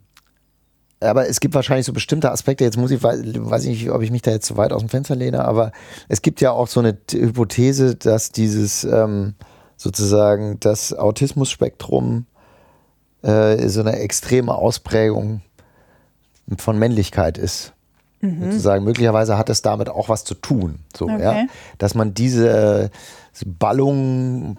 aber es gibt wahrscheinlich so bestimmte Aspekte, jetzt muss ich, weiß ich nicht, ob ich mich da jetzt zu weit aus dem Fenster lehne, aber es gibt ja auch so eine Hypothese, dass dieses ähm, sozusagen das Autismus-Spektrum äh, so eine extreme Ausprägung von Männlichkeit ist. Mhm. Sozusagen, möglicherweise hat es damit auch was zu tun. So, okay. ja? Dass man diese Ballung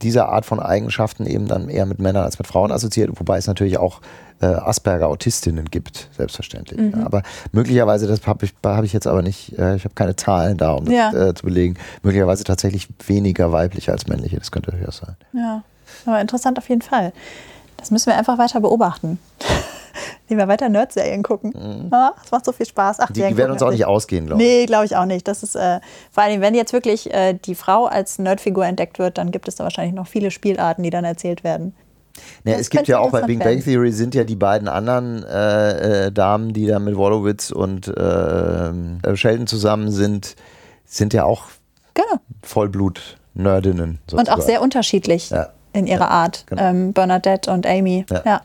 dieser Art von Eigenschaften eben dann eher mit Männern als mit Frauen assoziiert, wobei es natürlich auch äh, Asperger-Autistinnen gibt, selbstverständlich. Mhm. Ja, aber möglicherweise, das habe ich, hab ich jetzt aber nicht, äh, ich habe keine Zahlen da, um ja. das äh, zu belegen, möglicherweise tatsächlich weniger weibliche als männliche, das könnte durchaus sein. Ja, aber interessant auf jeden Fall. Das müssen wir einfach weiter beobachten. Lieber weiter Nerd-Serien gucken. Mhm. Ah, das macht so viel Spaß. Ach, die, die werden uns auch nicht ausgehen, glaube ich. Nee, glaube ich auch nicht. Das ist, äh, vor allem, wenn jetzt wirklich äh, die Frau als Nerdfigur entdeckt wird, dann gibt es da wahrscheinlich noch viele Spielarten, die dann erzählt werden. Ja, es gibt ja auch bei Big Bang Theory sind ja die beiden anderen äh, äh, Damen, die da mit Wolowitz und äh, äh, Sheldon zusammen sind, sind ja auch genau. Vollblut-Nerdinnen. Und auch sehr unterschiedlich ja. in ihrer ja, Art. Genau. Ähm, Bernadette und Amy. Ja. ja.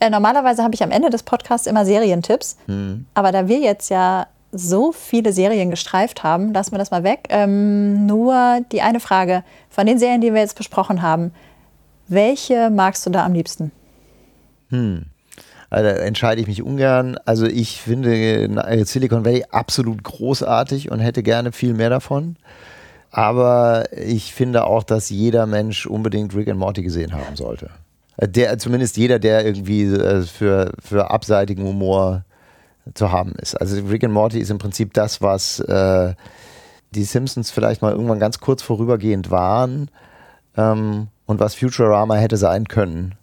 Äh, normalerweise habe ich am Ende des Podcasts immer Serientipps. Hm. Aber da wir jetzt ja so viele Serien gestreift haben, lassen wir das mal weg. Ähm, nur die eine Frage: Von den Serien, die wir jetzt besprochen haben, welche magst du da am liebsten? Hm. Also entscheide ich mich ungern. Also ich finde Silicon Valley absolut großartig und hätte gerne viel mehr davon. Aber ich finde auch, dass jeder Mensch unbedingt Rick and Morty gesehen haben sollte. Der, zumindest jeder, der irgendwie äh, für, für abseitigen Humor zu haben ist. Also Rick and Morty ist im Prinzip das, was äh, die Simpsons vielleicht mal irgendwann ganz kurz vorübergehend waren. Ähm, und was Futurama hätte sein können.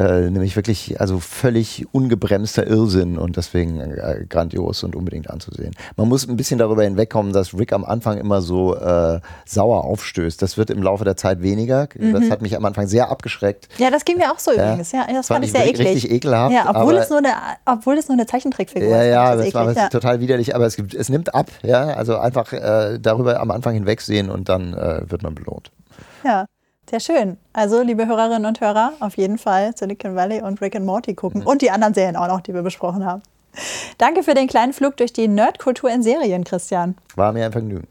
Äh, nämlich wirklich, also völlig ungebremster Irrsinn und deswegen äh, grandios und unbedingt anzusehen. Man muss ein bisschen darüber hinwegkommen, dass Rick am Anfang immer so äh, sauer aufstößt. Das wird im Laufe der Zeit weniger. Mhm. Das hat mich am Anfang sehr abgeschreckt. Ja, das ging mir auch so übrigens. Ja, das fand ich sehr eklig. Richtig ekelhaft. Ja, obwohl, es nur eine, obwohl es nur eine Zeichentrickfigur ist. Ja, ja, das, das war ja. total widerlich, aber es, gibt, es nimmt ab. Ja, also einfach äh, darüber am Anfang hinwegsehen und dann äh, wird man belohnt. Ja. Sehr schön. Also, liebe Hörerinnen und Hörer, auf jeden Fall Silicon Valley und Rick and Morty gucken. Mhm. Und die anderen Serien auch noch, die wir besprochen haben. Danke für den kleinen Flug durch die Nerdkultur in Serien, Christian. War mir ein Vergnügen.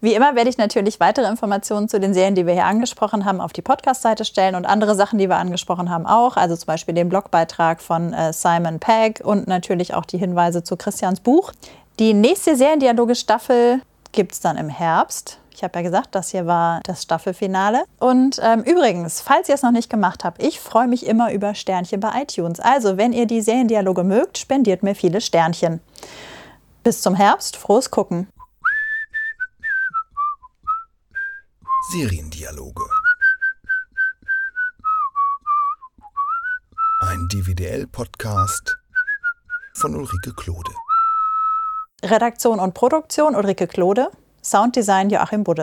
Wie immer werde ich natürlich weitere Informationen zu den Serien, die wir hier angesprochen haben, auf die Podcast-Seite stellen und andere Sachen, die wir angesprochen haben, auch. Also zum Beispiel den Blogbeitrag von äh, Simon Pegg und natürlich auch die Hinweise zu Christians Buch. Die nächste Seriendialoge-Staffel gibt es dann im Herbst. Ich habe ja gesagt, das hier war das Staffelfinale. Und ähm, übrigens, falls ihr es noch nicht gemacht habt, ich freue mich immer über Sternchen bei iTunes. Also, wenn ihr die Seriendialoge mögt, spendiert mir viele Sternchen. Bis zum Herbst, frohes Gucken. Seriendialoge. Ein DVDL-Podcast von Ulrike Klode. Redaktion und Produktion Ulrike Klode. Sounddesign Joachim Budde.